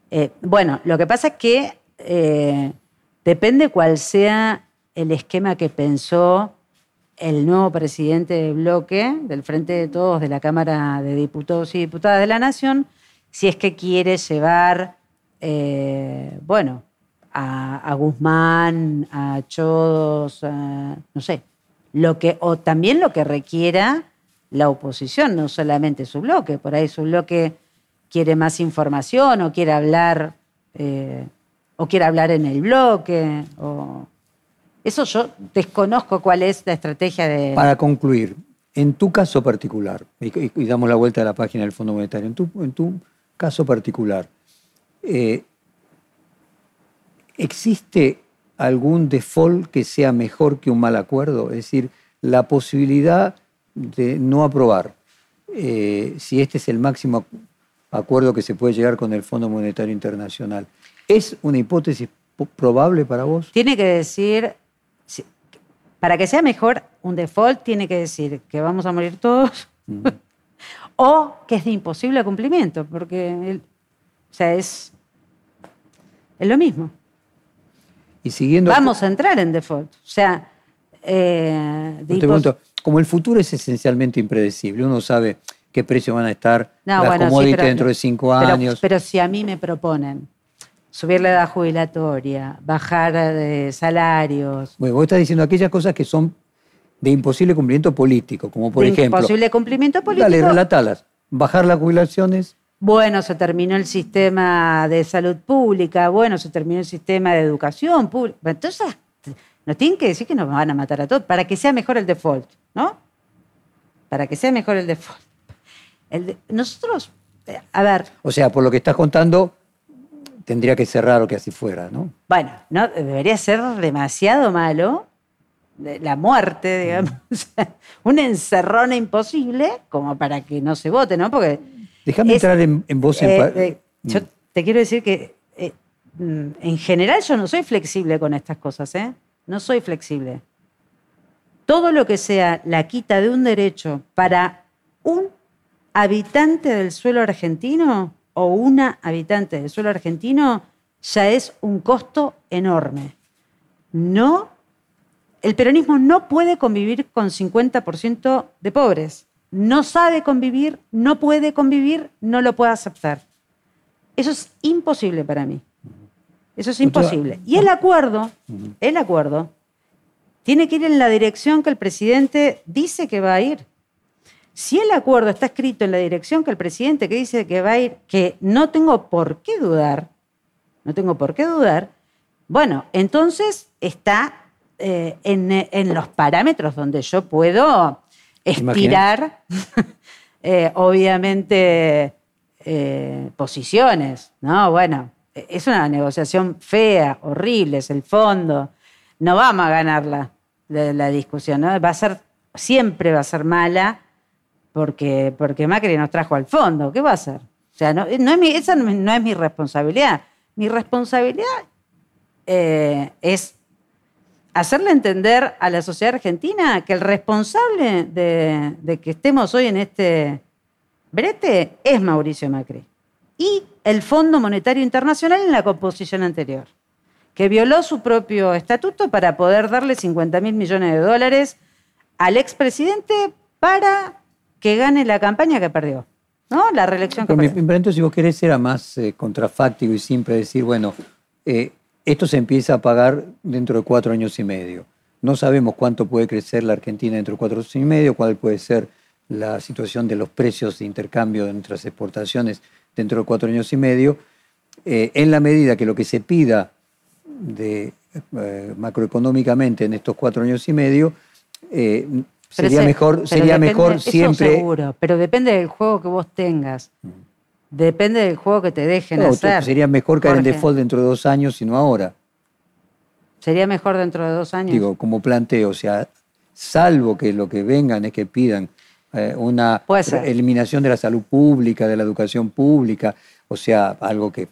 D: Eh, bueno, lo que pasa es que eh, depende cuál sea el esquema que pensó el nuevo presidente de bloque del Frente de Todos de la Cámara de Diputados y Diputadas de la Nación, si es que quiere llevar, eh, bueno, a, Guzmán, a Chodos, no sé, lo que, o también lo que requiera la oposición, no solamente su bloque, por ahí su bloque quiere más información o quiere hablar, eh, o quiere hablar en el bloque, o... Eso yo desconozco cuál es la estrategia de...
C: Para concluir, en tu caso particular, y, damos la vuelta a la página del Fondo Monetario, en tu, en tu caso particular, eh, ¿existe algún default que sea mejor que un mal acuerdo? Es decir, la posibilidad de no aprobar, eh, si este es el máximo acuerdo que se puede llegar con el Fondo Monetario Internacional, ¿es una hipótesis probable para vos?
D: Tiene que decir, Para que sea mejor, un default tiene que decir que vamos a morir todos o que es de imposible cumplimiento, porque el- o sea, es, es lo mismo.
C: Y siguiendo...
D: Vamos a entrar en default. O sea, eh, de
C: Te pregunto, como el futuro es esencialmente impredecible, uno sabe qué precios van a estar
D: No,
C: las
D: bueno, sí,
C: commodities
D: pero-
C: dentro de cinco
D: pero-
C: años.
D: Pero si a mí me proponen subir la edad jubilatoria, bajar de salarios,
C: Bueno, vos estás diciendo aquellas cosas que son de imposible cumplimiento político, como por
D: de
C: ejemplo...
D: imposible cumplimiento político.
C: Dale, relatalas. Bajar las jubilaciones,
D: Bueno, se terminó el sistema de salud pública, bueno, se terminó el sistema de educación pública. Entonces, nos tienen que decir que nos van a matar a todos para que sea mejor el default, ¿no? Para que sea mejor el default. El de- nosotros, eh, a ver,
C: o sea, por lo que estás contando, tendría que ser raro que así fuera, ¿no?
D: bueno, no debería ser demasiado malo la muerte, digamos, o sea, una encerrona imposible como para que no se vote, ¿no? Porque
C: Déjame entrar en, en vos en
D: Eh, eh, yo te quiero decir que eh, mm, en general yo no soy flexible con estas cosas, ¿eh? No soy flexible. Todo lo que sea la quita de un derecho para un habitante del suelo argentino o una habitante del suelo argentino ya es un costo enorme. No, el peronismo no puede convivir con 50% de pobres. No sabe convivir, no puede convivir, no lo puede aceptar. Eso es imposible para mí. Eso es imposible. Y el acuerdo, el acuerdo, tiene que ir en la dirección que el presidente dice que va a ir. Si el acuerdo está escrito en la dirección que el presidente que dice que va a ir, que no tengo por qué dudar, no tengo por qué dudar, bueno, entonces está eh, en, en los parámetros donde yo puedo estirar, eh, obviamente, eh, posiciones, ¿no? Bueno, es una negociación fea, horrible, es el fondo. No vamos a ganarla, la, la discusión, ¿no? Va a ser, siempre va a ser mala, porque, porque Macri nos trajo al fondo. ¿Qué va a hacer? O sea, no, es mi- esa no, es- mi responsabilidad. Mi responsabilidad eh, es hacerle entender a la sociedad argentina que el responsable de, de que estemos hoy en este brete es Mauricio Macri. Y el Fondo Monetario Internacional en la composición anterior, que violó su propio estatuto para poder darle 50 mil millones de dólares al expresidente para que gane la campaña que perdió. ¿No? La reelección que
C: Pero mi,
D: perdió.
C: mi pregunta, si vos querés, era más eh, contrafáctico y simple decir, bueno, eh, esto se empieza a pagar dentro de cuatro años y medio. No sabemos cuánto puede crecer la Argentina dentro de cuatro años y medio, cuál puede ser la situación de los precios de intercambio de nuestras exportaciones dentro de cuatro años y medio. Eh, en la medida que lo que se pida de, eh, macroeconómicamente en estos cuatro años y medio, eh,
D: Pero
C: sería
D: ese-
C: mejor, sería
D: depende-
C: mejor
D: eso
C: siempre...
D: seguro, pero depende del juego que vos tengas. Depende del juego que te dejen
C: No,
D: hacer.
C: sería mejor caer en default dentro de dos años y no ahora.
D: Sería mejor dentro de dos años.
C: Digo, como planteo, o sea, salvo que lo que vengan es que pidan eh, una eliminación de la salud pública, de la educación pública, o sea, algo que,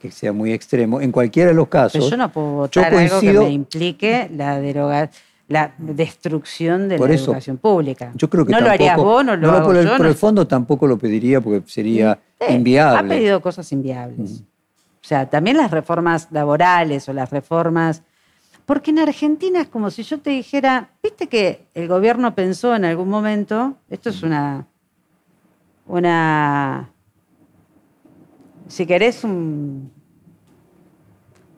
C: que sea muy extremo. En cualquiera de los casos,
D: Pero yo no puedo
C: yo
D: votar algo que
C: coincido-
D: me implique la deroga, la destrucción de
C: Por
D: la
C: eso,
D: educación pública.
C: yo creo que
D: no lo
C: tampoco,
D: harías vos, no lo
C: no,
D: hago
C: por el,
D: yo.
C: por
D: no-
C: el fondo tampoco lo pediría porque sería
D: Sí,
C: inviable.
D: Ha pedido cosas inviables. O sea, también las reformas laborales o las reformas. Porque en Argentina es como si yo te dijera, viste que el gobierno pensó en algún momento, esto es una. una. si querés, un.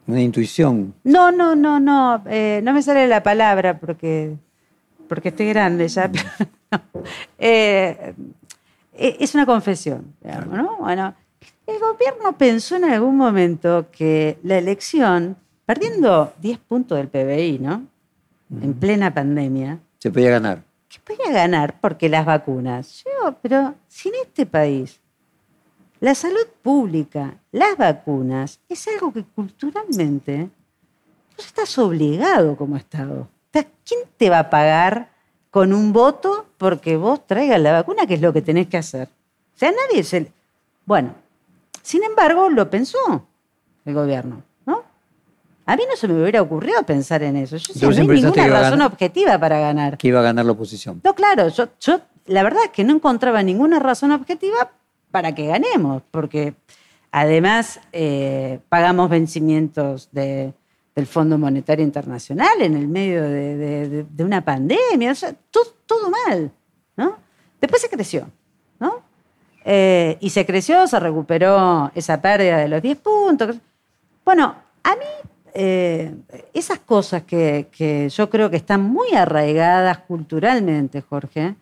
C: Una intuición.
D: No, no, no, no, eh, no me sale la palabra porque, porque estoy grande ya. pero no. Eh, eh, es una confesión, digamos, ¿no? Bueno, el gobierno pensó en algún momento que la elección, perdiendo 10 puntos del PBI, ¿no? En plena pandemia,
C: Se podía ganar.
D: que podía ganar porque las vacunas. Yo, pero si en este país la salud pública, las vacunas, es algo que culturalmente vos estás obligado como Estado. ¿Quién te va a pagar con un voto porque vos traigas la vacuna, que es lo que tenés que hacer? O sea, nadie se... Bueno, sin embargo, lo pensó el gobierno, ¿no? A mí no se me hubiera ocurrido pensar en eso. Yo, decía, no hay ninguna razón
C: ganar.
D: objetiva para ganar.
C: Que iba a ganar la oposición.
D: No, claro, yo, yo la verdad es que no encontraba ninguna razón objetiva para que ganemos, porque además eh, pagamos vencimientos de- del Fondo Monetario Internacional en el medio de, una pandemia, o sea, todo, todo mal, ¿no? Después se creció, ¿no? Eh, y se creció, se recuperó esa pérdida de los 10 puntos. Bueno, a mí eh, esas cosas que, que yo creo que están muy arraigadas culturalmente, Jorge,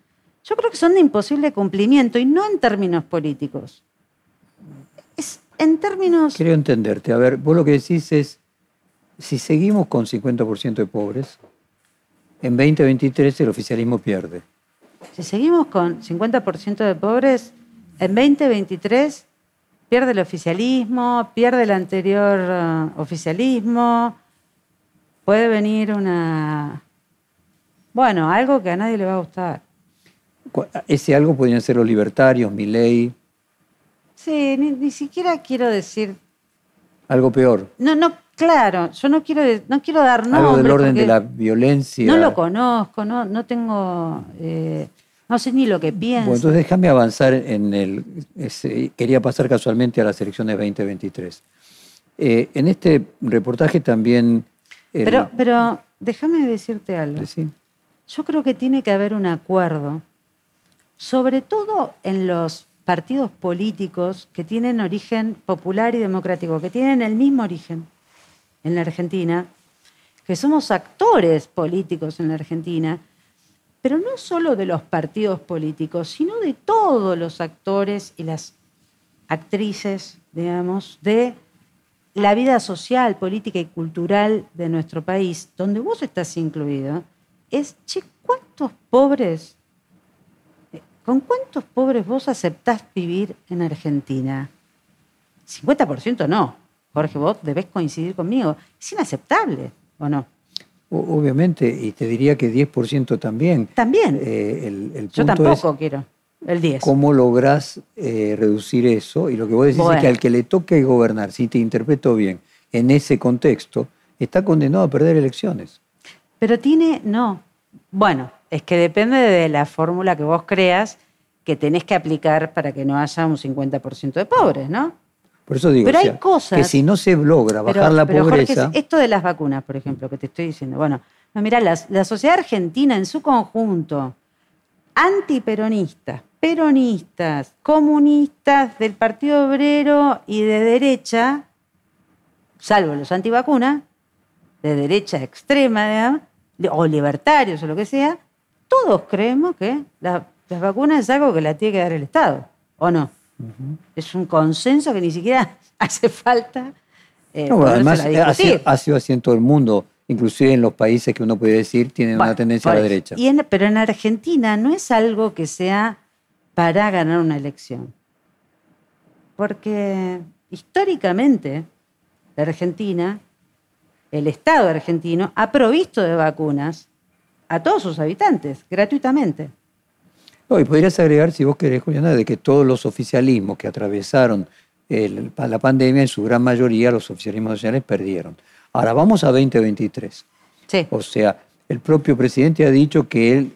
D: yo creo que son de imposible cumplimiento y no en términos políticos. Es en términos...
C: Quiero entenderte. A ver, vos lo que decís es, si seguimos con 50% de pobres, en 2023 el oficialismo pierde.
D: Si seguimos con 50% de pobres, en 2023 pierde el oficialismo, pierde el anterior eh, oficialismo, puede venir una... Bueno, algo que a nadie le va a gustar.
C: Ese algo podrían ser los libertarios, mi ley,
D: Sí, ni, ni siquiera quiero decir...
C: algo peor.
D: No, no, claro, yo no quiero, no quiero dar nombres.
C: algo del orden de la violencia.
D: No lo conozco, no, no tengo... eh, no sé ni lo que pienso.
C: Bueno, entonces déjame avanzar en el... ese- quería pasar casualmente a las elecciones 2023. Eh, en este reportaje también... el-
D: pero, pero déjame decirte algo.
C: Sí.
D: Yo creo que tiene que haber un acuerdo, sobre todo en los partidos políticos que tienen origen popular y democrático, que tienen el mismo origen en la Argentina, que somos actores políticos en la Argentina, pero no solo de los partidos políticos, sino de todos los actores y las actrices, digamos, de la vida social, política y cultural de nuestro país, donde vos estás incluido, es, che, ¿cuántos pobres, con cuántos pobres vos aceptás vivir en Argentina? 50% no. Jorge, vos debés coincidir conmigo. Es inaceptable, ¿o no?
C: Obviamente, y te diría que 10% también.
D: También.
C: Eh, el, el
D: Yo tampoco
C: es
D: quiero el 10.
C: cómo lográs eh, reducir eso. Y lo que vos decís es que al que le toque gobernar, si te interpreto bien, en ese contexto, está condenado a perder elecciones.
D: Pero tiene, no. Bueno, es que depende de la fórmula que vos creas que tenés que aplicar para que no haya un 50% de pobres, ¿no?
C: Por eso digo
D: Pero
C: o
D: hay cosas-
C: que si no se logra bajar
D: Pero-
C: la
D: pero, Jorge,
C: pobreza,
D: esto de las vacunas, por ejemplo, que te estoy diciendo. Bueno, no, mira, la, la sociedad argentina en su conjunto, antiperonistas, peronistas, comunistas del Partido Obrero y de derecha, salvo los antivacunas, de derecha extrema, digamos, o libertarios o lo que sea, todos creemos que la- las vacunas es algo que la tiene que dar el Estado, ¿o no? Es un consenso que ni siquiera hace falta. eh,
C: No, bueno, además
D: a
C: ha sido,
D: discutir.
C: ha sido así en todo el mundo, inclusive en los países que uno puede decir tienen
D: Bueno,
C: una tendencia a la derecha.
D: Y en- pero en Argentina no es algo que sea para ganar una elección. Porque históricamente la Argentina, el Estado argentino, ha provisto de vacunas a todos sus habitantes, gratuitamente.
C: No, y podrías agregar, si vos querés, Juliana, de que todos los oficialismos que atravesaron el- la pandemia, en su gran mayoría, los oficialismos nacionales perdieron. Ahora vamos a 2023.
D: Sí.
C: O sea, el propio presidente ha dicho que él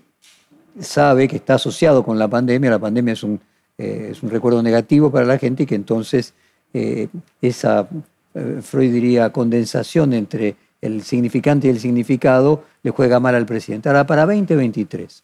C: sabe que está asociado con la pandemia, la pandemia es un, eh, es un recuerdo negativo para la gente y que entonces eh, esa, eh, Freud diría, condensación entre el significante y el significado le juega mal al presidente. Ahora, para 2023,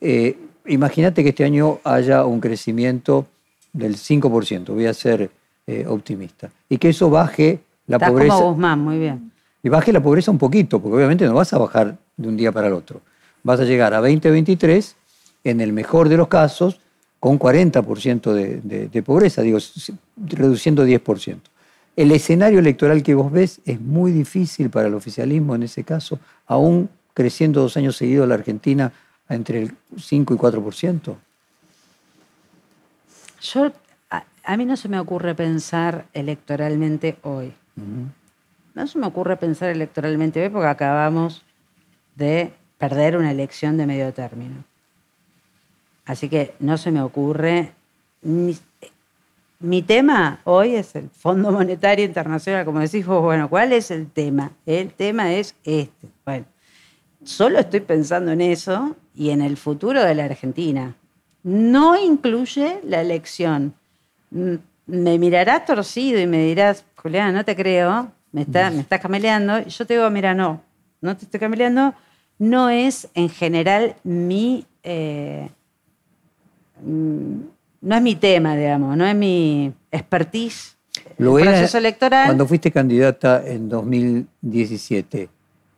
C: eh, imagínate que este año haya un crecimiento del 5%, voy a ser eh, optimista, y que eso baje la
D: Estás
C: pobreza.
D: como Guzmán, muy bien.
C: Y baje la pobreza un poquito, porque obviamente no vas a bajar de un día para el otro. Vas a llegar a 2023, en el mejor de los casos, con 40% de, de- de pobreza, digo, reduciendo 10%. El escenario electoral que vos ves es muy difícil para el oficialismo en ese caso, aún creciendo dos años seguidos la Argentina entre el 5 y 4%.
D: Yo, a, a mí no se me ocurre pensar electoralmente hoy. No se me ocurre pensar electoralmente hoy porque acabamos de perder una elección de medio término. Así que no se me ocurre, ni- mi tema hoy es el Fondo Monetario Internacional, como decís vos, bueno, ¿cuál es el tema? El tema es este. Bueno, solo estoy pensando en eso y en el futuro de la Argentina. No incluye la elección. Mm, me mirarás torcido y me dirás, Julián, no te creo, me, está, me estás cameleando. Y yo te digo, mira, no, no te estoy cameleando. No es en general mi... Eh, mm, no es mi tema, digamos, no es mi expertise.
C: Lo
D: el
C: era
D: proceso electoral.
C: Cuando fuiste candidata en 2017,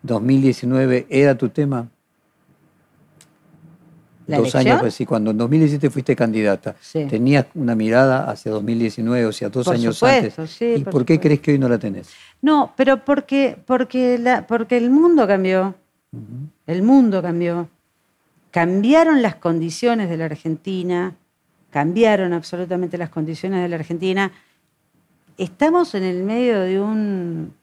C: 2019, ¿era tu tema?
D: ¿La
C: Dos
D: elección?
C: años, sí, cuando en 2017 fuiste candidata,
D: Sí.
C: ¿tenías una mirada hacia 2019, o sea, dos
D: Por
C: años
D: supuesto,
C: antes?
D: sí,
C: ¿Y
D: por
C: por, qué crees que hoy no la tenés?
D: No, pero porque, porque, la, porque el mundo cambió. El mundo cambió. Cambiaron las condiciones de la Argentina, cambiaron absolutamente las condiciones de la Argentina. Estamos en el medio de un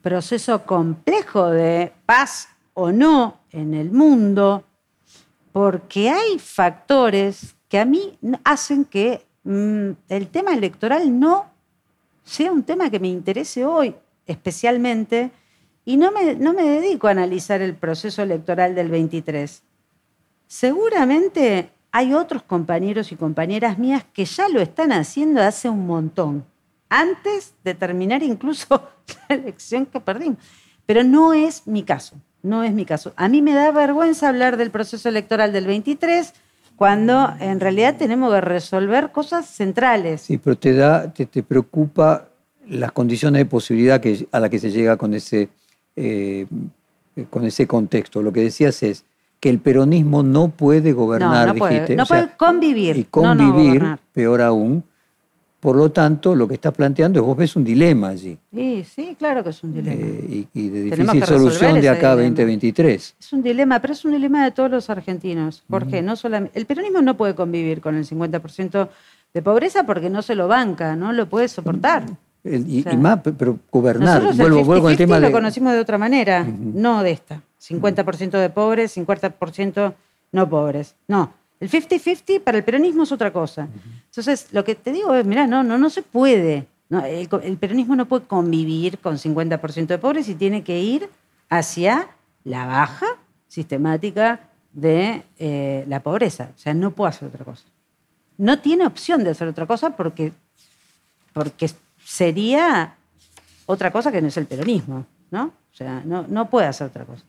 D: proceso complejo de paz o no en el mundo, porque hay factores que a mí hacen que mm, el tema electoral no sea un tema que me interese hoy especialmente y no me, no me dedico a analizar el proceso electoral del 23. Seguramente hay otros compañeros y compañeras mías que ya lo están haciendo hace un montón, antes de terminar incluso la elección que perdimos. Pero no es mi caso, no es mi caso. A mí me da vergüenza hablar del proceso electoral del 23 cuando en realidad tenemos que resolver cosas centrales.
C: Sí, pero te da, te, te preocupa las condiciones de posibilidad a las que se llega con ese, eh, con ese contexto. Lo que decías es que el peronismo no puede gobernar,
D: No, no puede-
C: dijiste.
D: no puede convivir,
C: Y
D: no, no
C: convivir, peor aún. Por lo tanto, lo que estás planteando es vos ves un dilema allí.
D: Sí, sí, claro que es un dilema.
C: eh, y, y de difícil solución de acá a
D: dilema.
C: 2023.
D: Es un dilema, pero es un dilema de todos los argentinos. ¿Por qué? No solamente, el peronismo no puede convivir con el 50% de pobreza porque no se lo banca, no lo puede soportar.
C: Y, más, pe- pero gobernar.
D: Nosotros
C: Vuelvo,
D: el
C: vuelvo al
D: 50-50
C: tema
D: lo
C: de.
D: conocimos de otra manera, no de esta. 50% de pobres, 50% no pobres. No, el 50-50 para el peronismo es otra cosa. Entonces, lo que te digo es, mirá, no, no, no se puede. No, el, co- el peronismo no puede convivir con 50% de pobres y tiene que ir hacia la baja sistemática de eh, la pobreza. O sea, no puede hacer otra cosa. No tiene opción de hacer otra cosa porque, porque sería otra cosa que no es el peronismo, ¿no? O sea, no, no puede hacer otra cosa.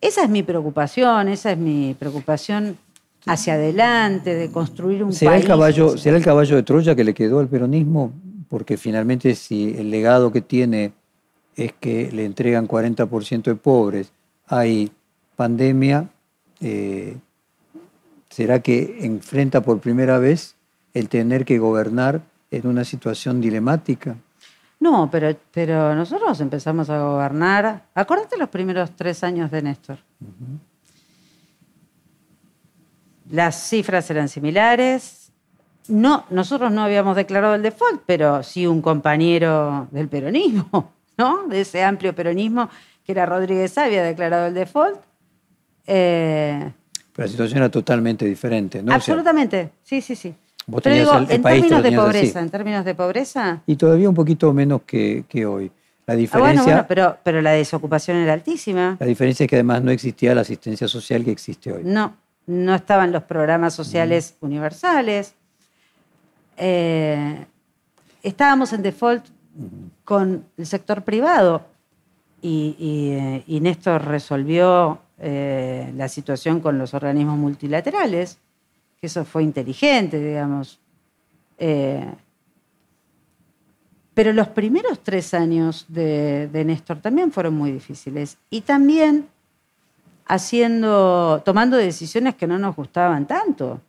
D: Esa es mi preocupación, esa es mi preocupación hacia adelante, de construir un
C: ¿Será
D: país.
C: el, caballo, ¿Será el caballo de Troya que le quedó al peronismo? Porque finalmente si el legado que tiene es que le entregan 40% de pobres, hay pandemia, eh, ¿será que enfrenta por primera vez el tener que gobernar en una situación dilemática?
D: No, pero, pero nosotros empezamos a gobernar. Acordate los primeros tres años de Néstor. Las cifras eran similares. No, nosotros no habíamos declarado el default, pero sí un compañero del peronismo, ¿no? De ese amplio peronismo, que era Rodríguez había declarado el default. Eh,
C: Pero la situación era totalmente diferente,
D: absolutamente, sí, sí, sí.
C: Vos
D: Pero
C: tenías
D: digo,
C: el- el
D: en
C: país
D: términos de
C: así.
D: pobreza, en términos de pobreza,
C: y todavía un poquito menos que, que hoy. La
D: ah,
C: diferencia,
D: bueno, bueno, pero, pero la desocupación era altísima.
C: la diferencia es que además no existía la asistencia social que existe hoy.
D: No, no estaban los programas sociales universales. Eh, estábamos en default con el sector privado y, y, eh, y Néstor resolvió eh, la situación con los organismos multilaterales, que eso fue inteligente, digamos. Eh, pero los primeros tres años de, de Néstor también fueron muy difíciles. Y también haciendo, tomando decisiones que no nos gustaban tanto.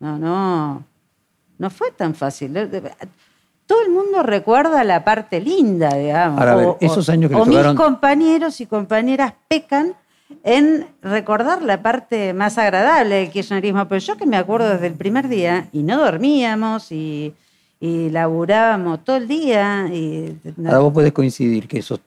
D: No, no, no fue tan fácil. Todo el mundo recuerda la parte linda, digamos.
C: Ahora, a ver,
D: O-
C: esos
D: o-
C: años que le
D: o mis compañeros y compañeras pecan en recordar la parte más agradable del kirchnerismo, pero yo que me acuerdo desde el primer día, y no dormíamos, y, y laburábamos todo el día, y
C: Ahora vos podés coincidir que esos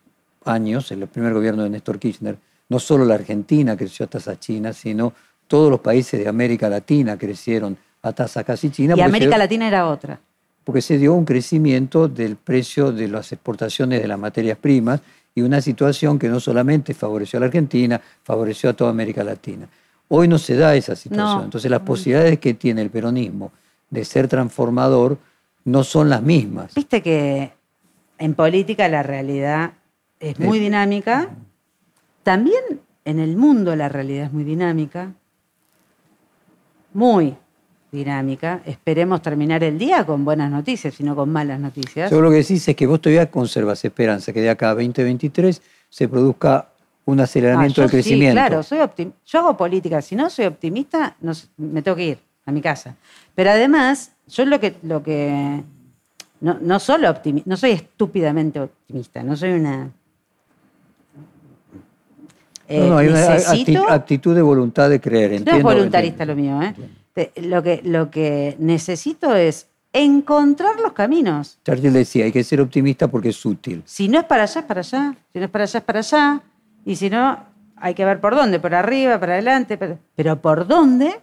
C: años, en el primer gobierno de Néstor Kirchner, no solo la Argentina creció hasta esa China, sino todos los países de América Latina crecieron a tasas casi chinas.
D: Y América Latina era otra.
C: porque se dio un crecimiento del precio de las exportaciones de las materias primas y una situación que no solamente favoreció a la Argentina, favoreció a toda América Latina. Hoy no se da esa situación.
D: No.
C: Entonces las posibilidades que tiene el peronismo de ser transformador no son las mismas.
D: Viste que en política la realidad es muy dinámica. También en el mundo la realidad es muy dinámica. Muy dinámica. Esperemos terminar el día con buenas noticias, sino con malas noticias.
C: Yo lo que decís es que vos todavía conservas esperanza que de acá a 2023 se produzca un aceleramiento
D: Ah,
C: del
D: sí,
C: crecimiento.
D: claro, soy optim- yo hago política. Si no soy optimista, no me tengo que ir a mi casa. Pero además, yo lo que, lo que no, no solo optimi- no soy estúpidamente optimista, no soy una. eh,
C: No, no, hay una
D: necesito-
C: actitud de voluntad de creer.
D: no es voluntarista lo mío, ¿eh? Te- Lo que, lo que necesito es encontrar los caminos.
C: Churchill decía, hay que ser optimista porque es útil.
D: Si no es para allá, es para allá. Si no es para allá, es para allá. Y si no, hay que ver por dónde, por arriba, para adelante. Pero, pero por dónde,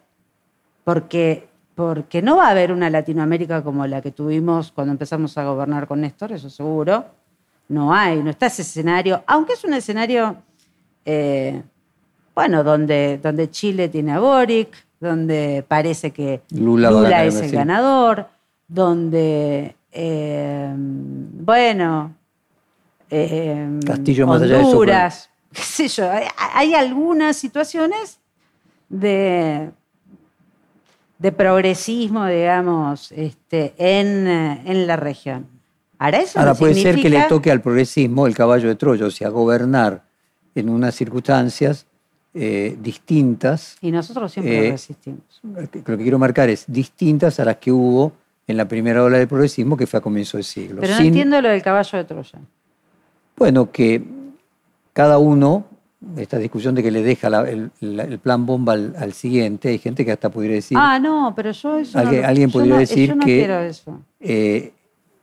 D: porque, porque no va a haber una Latinoamérica como la que tuvimos cuando empezamos a gobernar con Néstor, eso seguro. No hay, no está ese escenario, aunque es un escenario, eh, bueno, donde, donde Chile tiene a Boric, donde parece que
C: Lula ganar
D: es el ganador, donde, eh, bueno, eh,
C: Castillo
D: Honduras, qué sé yo, hay, hay algunas situaciones de, de progresismo, digamos, este, en, eh, en la región. Ahora, eso
C: Ahora
D: no
C: puede ser que le toque al progresismo el caballo de Troya, o sea, gobernar en unas circunstancias eh, distintas.
D: Y nosotros siempre
C: eh,
D: resistimos.
C: Lo que quiero marcar es distintas a las que hubo en la primera ola del progresismo, que fue a comienzo del siglo.
D: Pero no
C: Sin-
D: entiendo lo del caballo de Troya.
C: Bueno, que cada uno, esta discusión de que le deja la- el, la- el plan bomba al, al siguiente, hay gente que hasta pudiera decir,
D: ah, no, pero yo eso. no
C: Alguien-
D: yo
C: podría
D: no-
C: decir
D: yo no
C: que-
D: eso.
C: eh,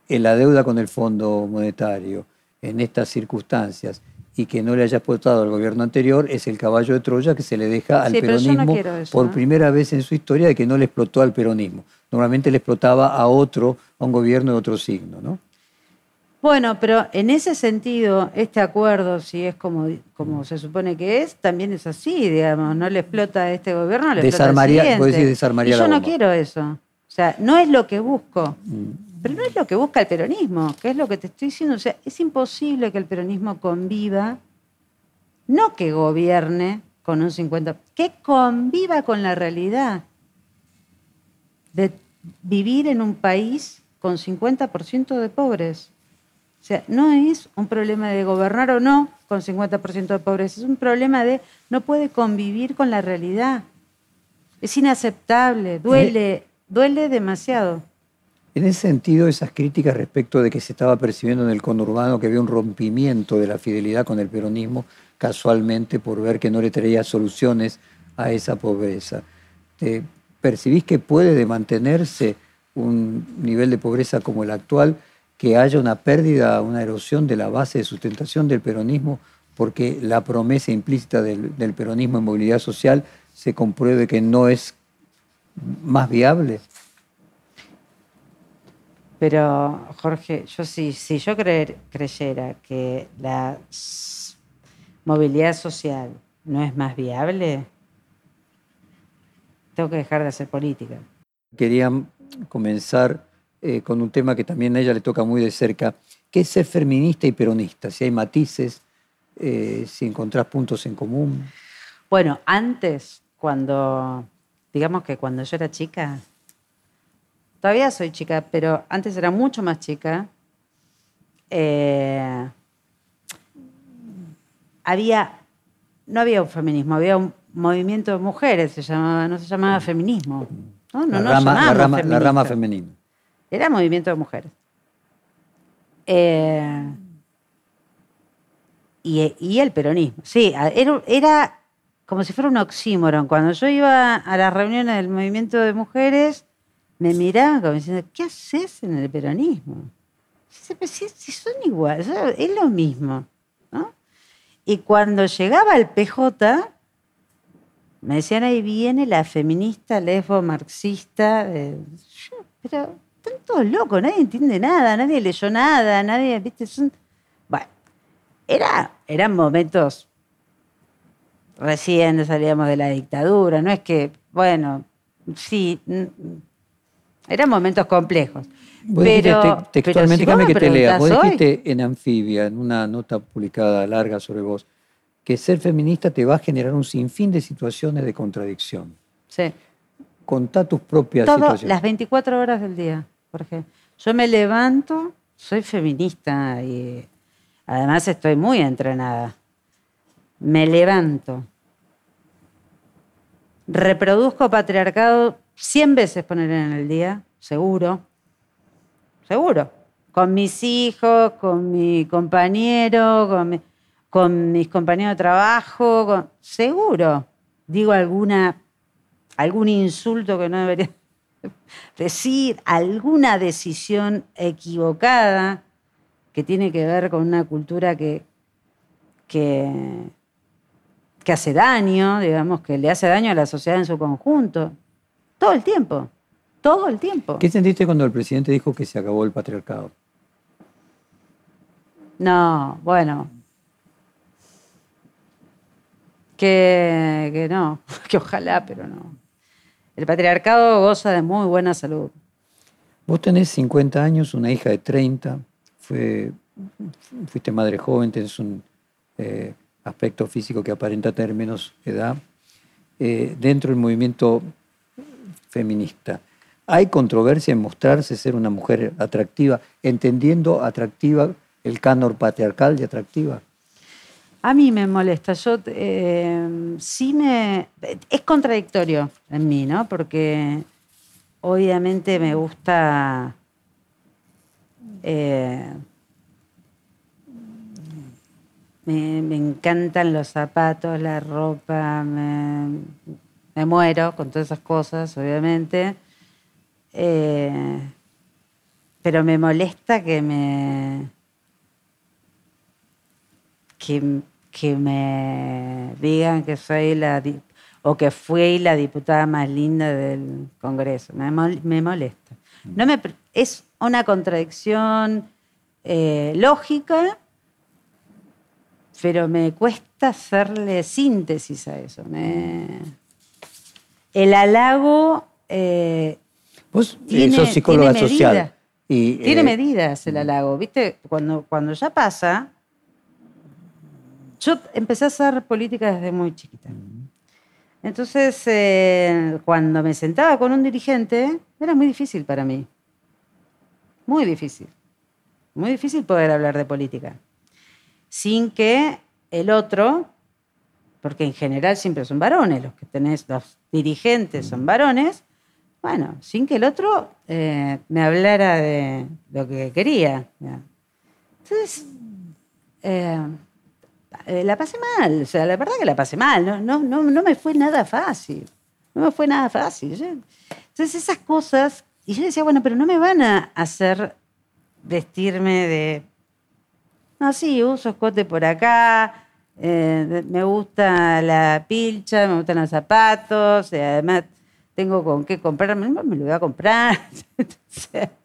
C: en la deuda con el Fondo Monetario en estas circunstancias y que no le haya explotado al gobierno anterior es el caballo de Troya que se le deja al
D: Sí, no
C: peronismo
D: eso,
C: por
D: ¿no?
C: primera vez en su historia de que no le explotó al peronismo. Normalmente le explotaba a otro, a un gobierno de otro signo, ¿no?
D: Bueno, pero en ese sentido, este acuerdo, si es como, como se supone que es, también es así, digamos. No le explota a este gobierno, le
C: Desarmaría-
D: explota al siguiente.
C: decís desarmaría
D: y
C: la
D: yo no
C: bomba.
D: quiero eso. O sea, no es lo que busco.
C: Mm.
D: Pero no es lo que busca el peronismo, que es lo que te estoy diciendo. O sea, es imposible que el peronismo conviva, no que gobierne con un 50%, que conviva con la realidad de vivir en un país con 50% de pobres. O sea, no es un problema de gobernar o no con 50% de pobres, es un problema de no puede convivir con la realidad. Es inaceptable, duele, duele demasiado.
C: En ese sentido, esas críticas respecto de que se estaba percibiendo en el conurbano que había un rompimiento de la fidelidad con el peronismo, casualmente por ver que no le traía soluciones a esa pobreza. ¿Te ¿Percibís que puede de mantenerse un nivel de pobreza como el actual, que haya una pérdida, una erosión de la base de sustentación del peronismo, porque la promesa implícita del, del peronismo en movilidad social se compruebe que no es más viable?
D: Pero, Jorge, yo si, si yo creer- creyera que la movilidad social no es más viable, tengo que dejar de hacer política.
C: Quería comenzar eh, con un tema que también a ella le toca muy de cerca, que es ser feminista y peronista, si hay matices, eh, si encontrás puntos en común.
D: Bueno, antes, cuando, digamos que cuando yo era chica, todavía soy chica, pero antes era mucho más chica, eh, había, no había un feminismo, había un movimiento de mujeres, se llamaba, no se llamaba feminismo. No, no,
C: la,
D: no
C: rama, la,
D: llamábamos
C: rama, la
D: feminista.
C: rama femenina.
D: Era movimiento de mujeres. Eh, y, y el peronismo. Sí, era, era como si fuera un oxímoron. Cuando yo iba a las reuniones del movimiento de mujeres, me miraban como diciendo, ¿qué haces en el peronismo? Si, son iguales, es lo mismo. Y cuando llegaba el PJ, Me decían, ahí viene la feminista lesbo marxista. eh, pero están todos locos, nadie entiende nada, nadie leyó nada, nadie, viste. Bueno, era, eran momentos recién salíamos de la dictadura, no es que, bueno, sí, eran momentos complejos.
C: Vos dijiste
D: Pero,
C: te- textualmente,
D: pero si
C: que te lea. Vos
D: preguntás hoy-
C: dijiste en Anfibia, en una nota publicada larga sobre vos, que ser feminista te va a generar un sinfín de situaciones de contradicción.
D: Sí.
C: Contá tus propias
D: Todo,
C: situaciones.
D: las 24 horas del día, Jorge. Yo me levanto, soy feminista y además estoy muy entrenada. Me levanto. Reproduzco patriarcado 100 veces poner en el día, seguro. Seguro. Con mis hijos, con mi compañero, con, mi- con mis compañeros de trabajo, seguro. Digo alguna algún insulto que no debería decir, alguna decisión equivocada que tiene que ver con una cultura que, que hace daño, digamos, que le hace daño a la sociedad en su conjunto. Todo el tiempo, todo el tiempo.
C: ¿Qué sentiste cuando el presidente dijo que se acabó el patriarcado?
D: No, bueno. Que, que no, que ojalá, pero no. El patriarcado goza de muy buena salud.
C: Vos tenés 50 años, una hija de 30, fue, fuiste madre joven, tenés un eh, aspecto físico que aparenta tener menos edad, eh, dentro del movimiento feminista. ¿Hay controversia en mostrarse ser una mujer atractiva, entendiendo atractiva el canon patriarcal de atractiva?
D: A mí me molesta. Yo eh, sí me. Es contradictorio en mí, ¿no? Porque obviamente me gusta. eh, me, me encantan los zapatos, la ropa, me, me muero con todas esas cosas, obviamente. Eh, pero me molesta que me que, me digan que soy la o que fui la diputada más linda del Congreso. Me, mol- me molesta. No me, es una contradicción eh, lógica, pero me cuesta hacerle síntesis a eso. Me- el halago eh,
C: Vos eh,
D: Tiene-
C: sos psicóloga
D: tiene
C: social.
D: medida.
C: Y,
D: tiene
C: eh,
D: medidas el halago. ¿Viste? Cuando, cuando ya pasa. Yo empecé a hacer política desde muy chiquita. Entonces, eh, cuando me sentaba con un dirigente, era muy difícil para mí. Muy difícil. Muy difícil poder hablar de política. Sin que el otro, porque en general siempre son varones, los que tenés, los dirigentes son varones, bueno, sin que el otro eh, me hablara de lo que quería. Entonces, eh, la pasé mal, o sea, la verdad que la pasé mal, no, no, no, no me fue nada fácil, no me fue nada fácil. Entonces esas cosas, y yo decía, bueno, pero no me van a hacer vestirme de, no, sí, uso escote por acá, eh, me gusta la pilcha, me gustan los zapatos, y además tengo con qué comprarme, me lo voy a comprar.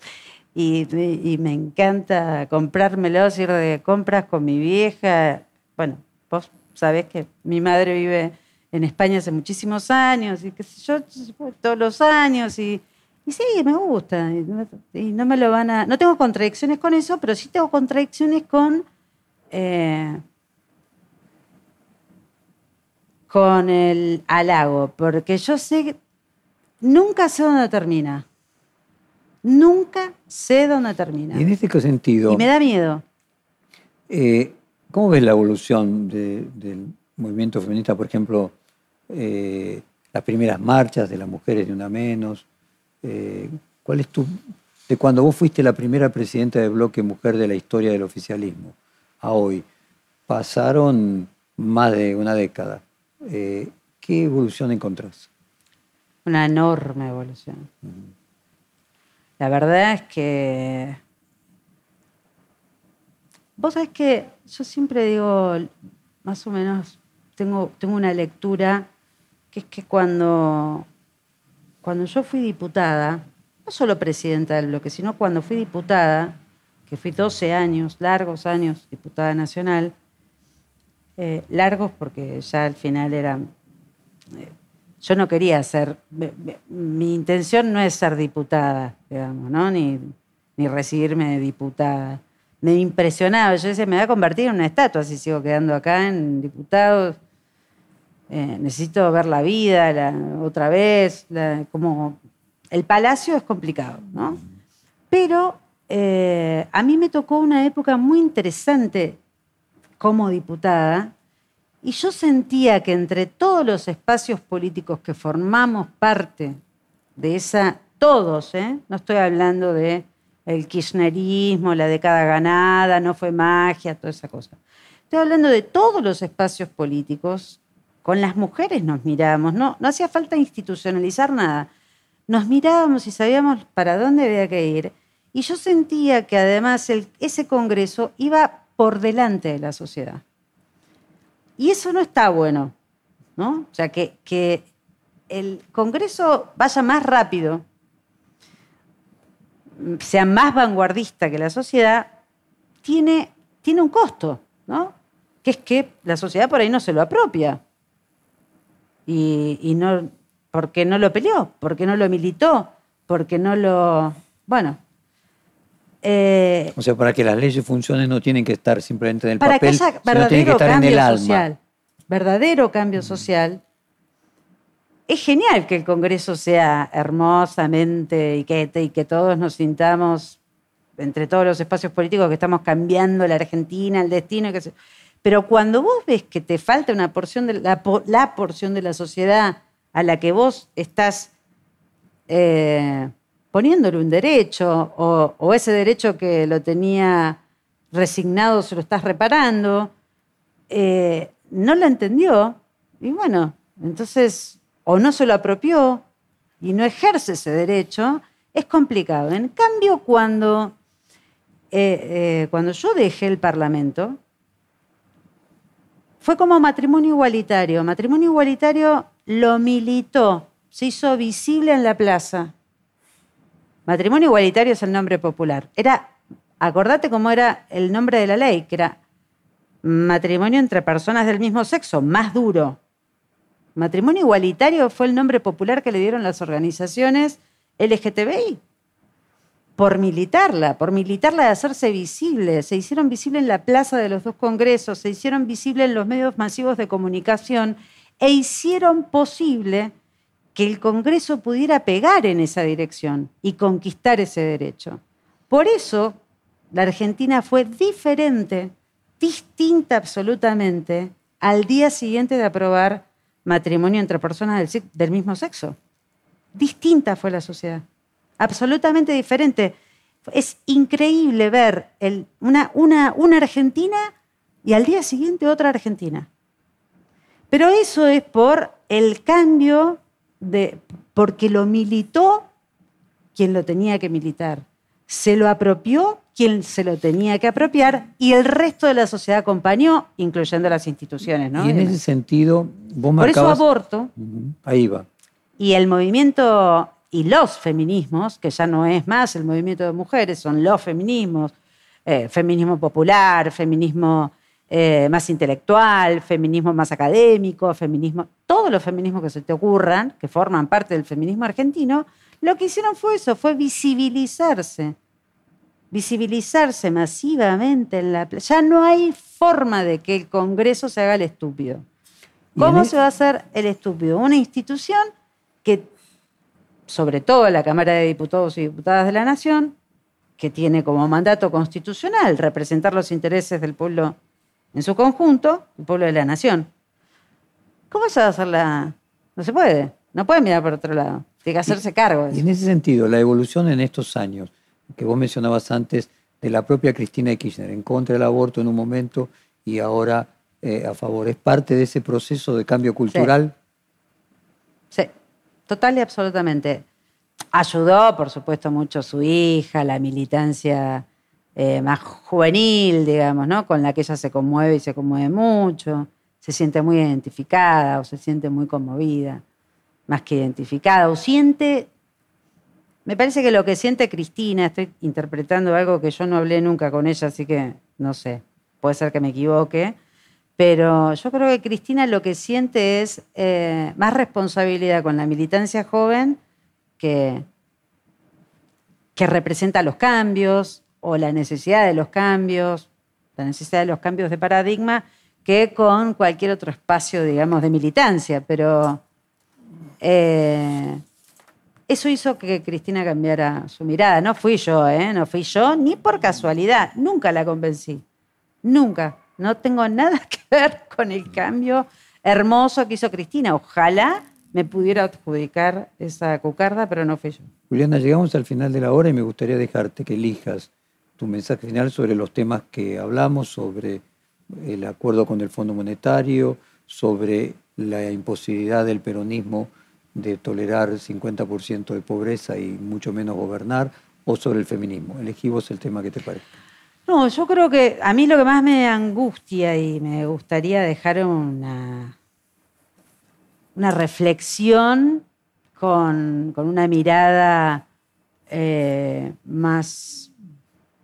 D: Y, me encanta comprármelos, ir de compras con mi vieja. Bueno, vos sabés que mi madre vive en España hace muchísimos años y qué sé yo, todos los años y, sí, me gusta. Y no me lo van a... No tengo contradicciones con eso, pero sí tengo contradicciones con... eh, con el halago, porque yo sé que nunca sé dónde termina. Nunca sé dónde termina.
C: Y en este sentido,
D: Y me da miedo.
C: eh, ¿cómo ves la evolución de- del movimiento feminista? Por ejemplo, eh, las primeras marchas de las mujeres de una menos. Eh, ¿Cuál es tu... de cuando vos fuiste la primera presidenta de bloque mujer de la historia del oficialismo a hoy? Pasaron más de una década. Eh, ¿Qué evolución encontrás?
D: Una enorme evolución. La verdad es que. Vos sabés que yo siempre digo, más o menos, tengo, tengo una lectura que es que cuando, cuando yo fui diputada, no solo presidenta del bloque, sino cuando fui diputada, que fui 12 años, largos años, diputada nacional, eh, largos porque ya al final eran... Eh, yo no quería ser, mi, intención no es ser diputada, digamos, ¿no? Ni, ni recibirme de diputada. Me impresionaba, yo decía, me voy a convertir en una estatua si sigo quedando acá en diputados. Eh, necesito ver la vida otra vez, como el palacio es complicado, ¿no? Pero eh, a mí me tocó una época muy interesante como diputada y yo sentía que entre todos los espacios políticos que formamos parte de esa, todos, ¿eh? no estoy hablando de el kirchnerismo, la década ganada, no fue magia, toda esa cosa. Estoy hablando de todos los espacios políticos. Con las mujeres nos mirábamos, no, no hacía falta institucionalizar nada. Nos mirábamos y sabíamos para dónde había que ir. Y yo sentía que además ese Congreso iba por delante de la sociedad. Y eso no está bueno, ¿no? O sea, que, que el Congreso vaya más rápido sea más vanguardista que la sociedad, tiene, tiene un costo, ¿no? Que es que la sociedad por ahí no se lo apropia. Y, no, porque no lo peleó, porque no lo militó, porque no lo. Bueno.
C: Eh, o sea, para que las leyes funcionen no tienen que estar simplemente en el
D: para
C: papel,
D: que haya verdadero cambio social, Verdadero cambio social es genial que el Congreso sea hermosamente y que, y que todos nos sintamos entre todos los espacios políticos que estamos cambiando la Argentina, el destino. Que Pero cuando vos ves que te falta una porción de la, porción de la sociedad a la que vos estás eh, poniéndole un derecho o, ese derecho que lo tenía resignado se lo estás reparando, eh, no lo entendió y bueno, entonces o no se lo apropió y no ejerce ese derecho, es complicado. En cambio, cuando, eh, eh, cuando yo dejé el Parlamento, fue como matrimonio igualitario. Matrimonio igualitario lo militó, se hizo visible en la plaza. Matrimonio igualitario es el nombre popular. Era, acordate cómo era el nombre de la ley, que era matrimonio entre personas del mismo sexo, más duro. Matrimonio igualitario fue el nombre popular que le dieron las organizaciones LGTBI. Por militarla, por militarla de hacerse visible. Se hicieron visibles en la plaza de los dos congresos, se hicieron visibles en los medios masivos de comunicación e hicieron posible que el Congreso pudiera pegar en esa dirección y conquistar ese derecho. Por eso, la Argentina fue diferente, distinta absolutamente, al día siguiente de aprobar matrimonio entre personas del, mismo sexo. Distinta fue la sociedad, absolutamente diferente. Es increíble ver una, Argentina y al día siguiente otra Argentina. Pero eso es por el cambio de, porque lo militó quien lo tenía que militar, se lo apropió quien se lo tenía que apropiar y el resto de la sociedad acompañó, incluyendo las instituciones. ¿no?
C: Y en ese sentido, vos
D: Por eso aborto.
C: Ahí va.
D: Y el movimiento y los feminismos, que ya no es más el movimiento de mujeres, son los feminismos, eh, feminismo popular, feminismo eh, más intelectual, feminismo más académico, feminismo, todos los feminismos que se te ocurran, que forman parte del feminismo argentino, lo que hicieron fue eso, fue visibilizarse visibilizarse masivamente en la Ya no hay forma de que el Congreso se haga el estúpido. ¿Cómo se va a hacer el estúpido? Una institución que, sobre todo la Cámara de Diputados y Diputadas de la Nación, que tiene como mandato constitucional representar los intereses del pueblo en su conjunto, el pueblo de la nación. ¿Cómo se va a hacer la.? No se puede. No puede mirar por otro lado. Tiene que hacerse cargo.
C: y en ese sentido, la evolución en estos años que vos mencionabas antes de la propia Cristina de Kirchner, en contra del aborto en un momento y ahora eh, a favor. ¿Es parte de ese proceso de cambio cultural?
D: Sí. total y absolutamente. Ayudó, por supuesto, mucho su hija, la militancia eh, más juvenil, digamos, ¿no? Con la que ella se conmueve y se conmueve mucho. Se siente muy identificada o se siente muy conmovida, más que identificada, o siente, me parece que lo que siente Cristina, estoy interpretando algo que yo no hablé nunca con ella, así que no sé, puede ser que me equivoque, pero yo creo que Cristina lo que siente es eh, más responsabilidad con la militancia joven que, que representa los cambios o la necesidad de los cambios, la necesidad de los cambios de paradigma, que con cualquier otro espacio, digamos, de militancia. Pero eh, eso hizo que Cristina cambiara su mirada. No fui yo, ¿eh? No fui yo ni por casualidad. Nunca la convencí. Nunca. No tengo nada que ver con el cambio hermoso que hizo Cristina. Ojalá me pudiera adjudicar esa cucarda, pero no fui yo.
C: Juliana, llegamos al final de la hora y me gustaría dejarte que elijas tu mensaje final sobre los temas que hablamos, sobre el acuerdo con el Fondo Monetario, sobre la imposibilidad del peronismo de tolerar 50% de pobreza y mucho menos gobernar, o sobre el feminismo. Elegí vos el tema que te parezca.
D: No, yo creo que a mí lo que más me angustia y me gustaría dejar una, una reflexión con, una mirada eh, más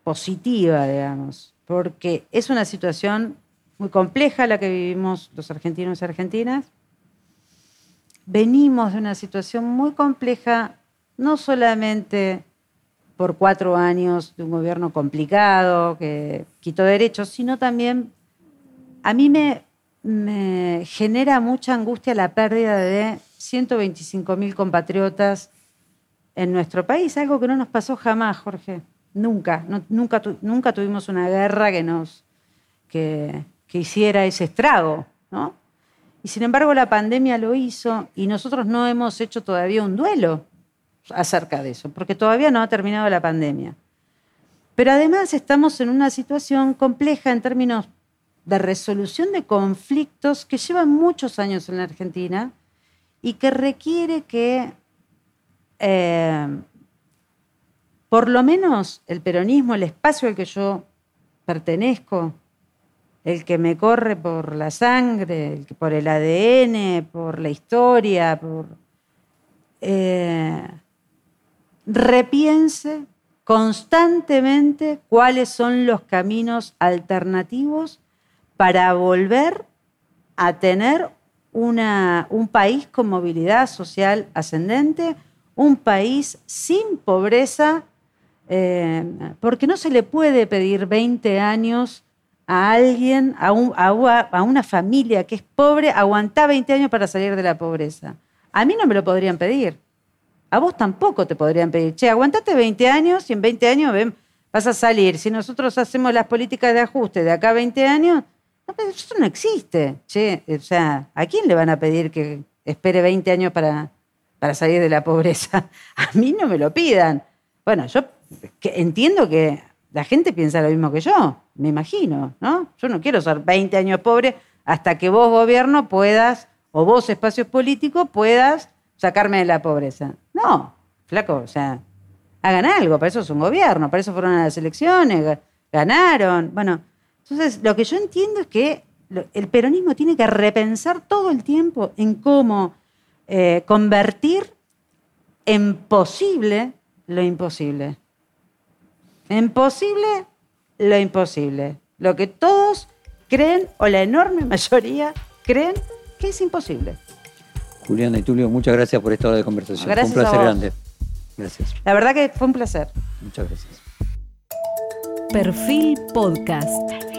D: positiva, digamos, porque es una situación muy compleja la que vivimos los argentinos y argentinas. Venimos de una situación muy compleja, no solamente por cuatro años de un gobierno complicado que quitó derechos, sino también a mí me, me genera mucha angustia la pérdida de 125 mil compatriotas en nuestro país, algo que no nos pasó jamás, Jorge. Nunca, nunca, nunca tuvimos una guerra que nos que, hiciera ese estrago, ¿no? Y sin embargo la pandemia lo hizo y nosotros no hemos hecho todavía un duelo acerca de eso, porque todavía no ha terminado la pandemia. Pero además estamos en una situación compleja en términos de resolución de conflictos que llevan muchos años en la Argentina y que requiere que eh, por lo menos el peronismo, el espacio al que yo pertenezco, el que me corre por la sangre, por el ADN, por la historia, eh, repiense constantemente cuáles son los caminos alternativos para volver a tener una, un país con movilidad social ascendente, un país sin pobreza eh, porque no se le puede pedir 20 años a alguien, a, una familia que es pobre, aguantar 20 años para salir de la pobreza. A mí no me lo podrían pedir. A vos tampoco te podrían pedir. Che, aguantate 20 años y en 20 años vas a salir. Si nosotros hacemos las políticas de ajuste de acá a 20 años, eso no existe. Che, o sea, ¿a quién le van a pedir que espere 20 años para salir de la pobreza? A mí no me lo pidan. Bueno, yo entiendo que la gente piensa lo mismo que yo, me imagino, ¿no? Yo no quiero ser 20 años pobre hasta que vos, gobierno, puedas, o vos, espacios políticos, puedas sacarme de la pobreza. No, flaco, o sea, hagan algo, para eso es un gobierno, para eso fueron a las elecciones, ganaron. Bueno, entonces lo que yo entiendo es que el peronismo tiene que repensar todo el tiempo en cómo eh, convertir en posible lo imposible. Imposible lo imposible. Lo que todos creen, o la enorme mayoría creen que es imposible.
C: Juliana y Tulio, muchas gracias por esta hora de conversación.
D: Gracias
C: fue un placer grande.
D: Gracias. La verdad que fue un placer.
C: Muchas gracias.
B: Perfil Podcast.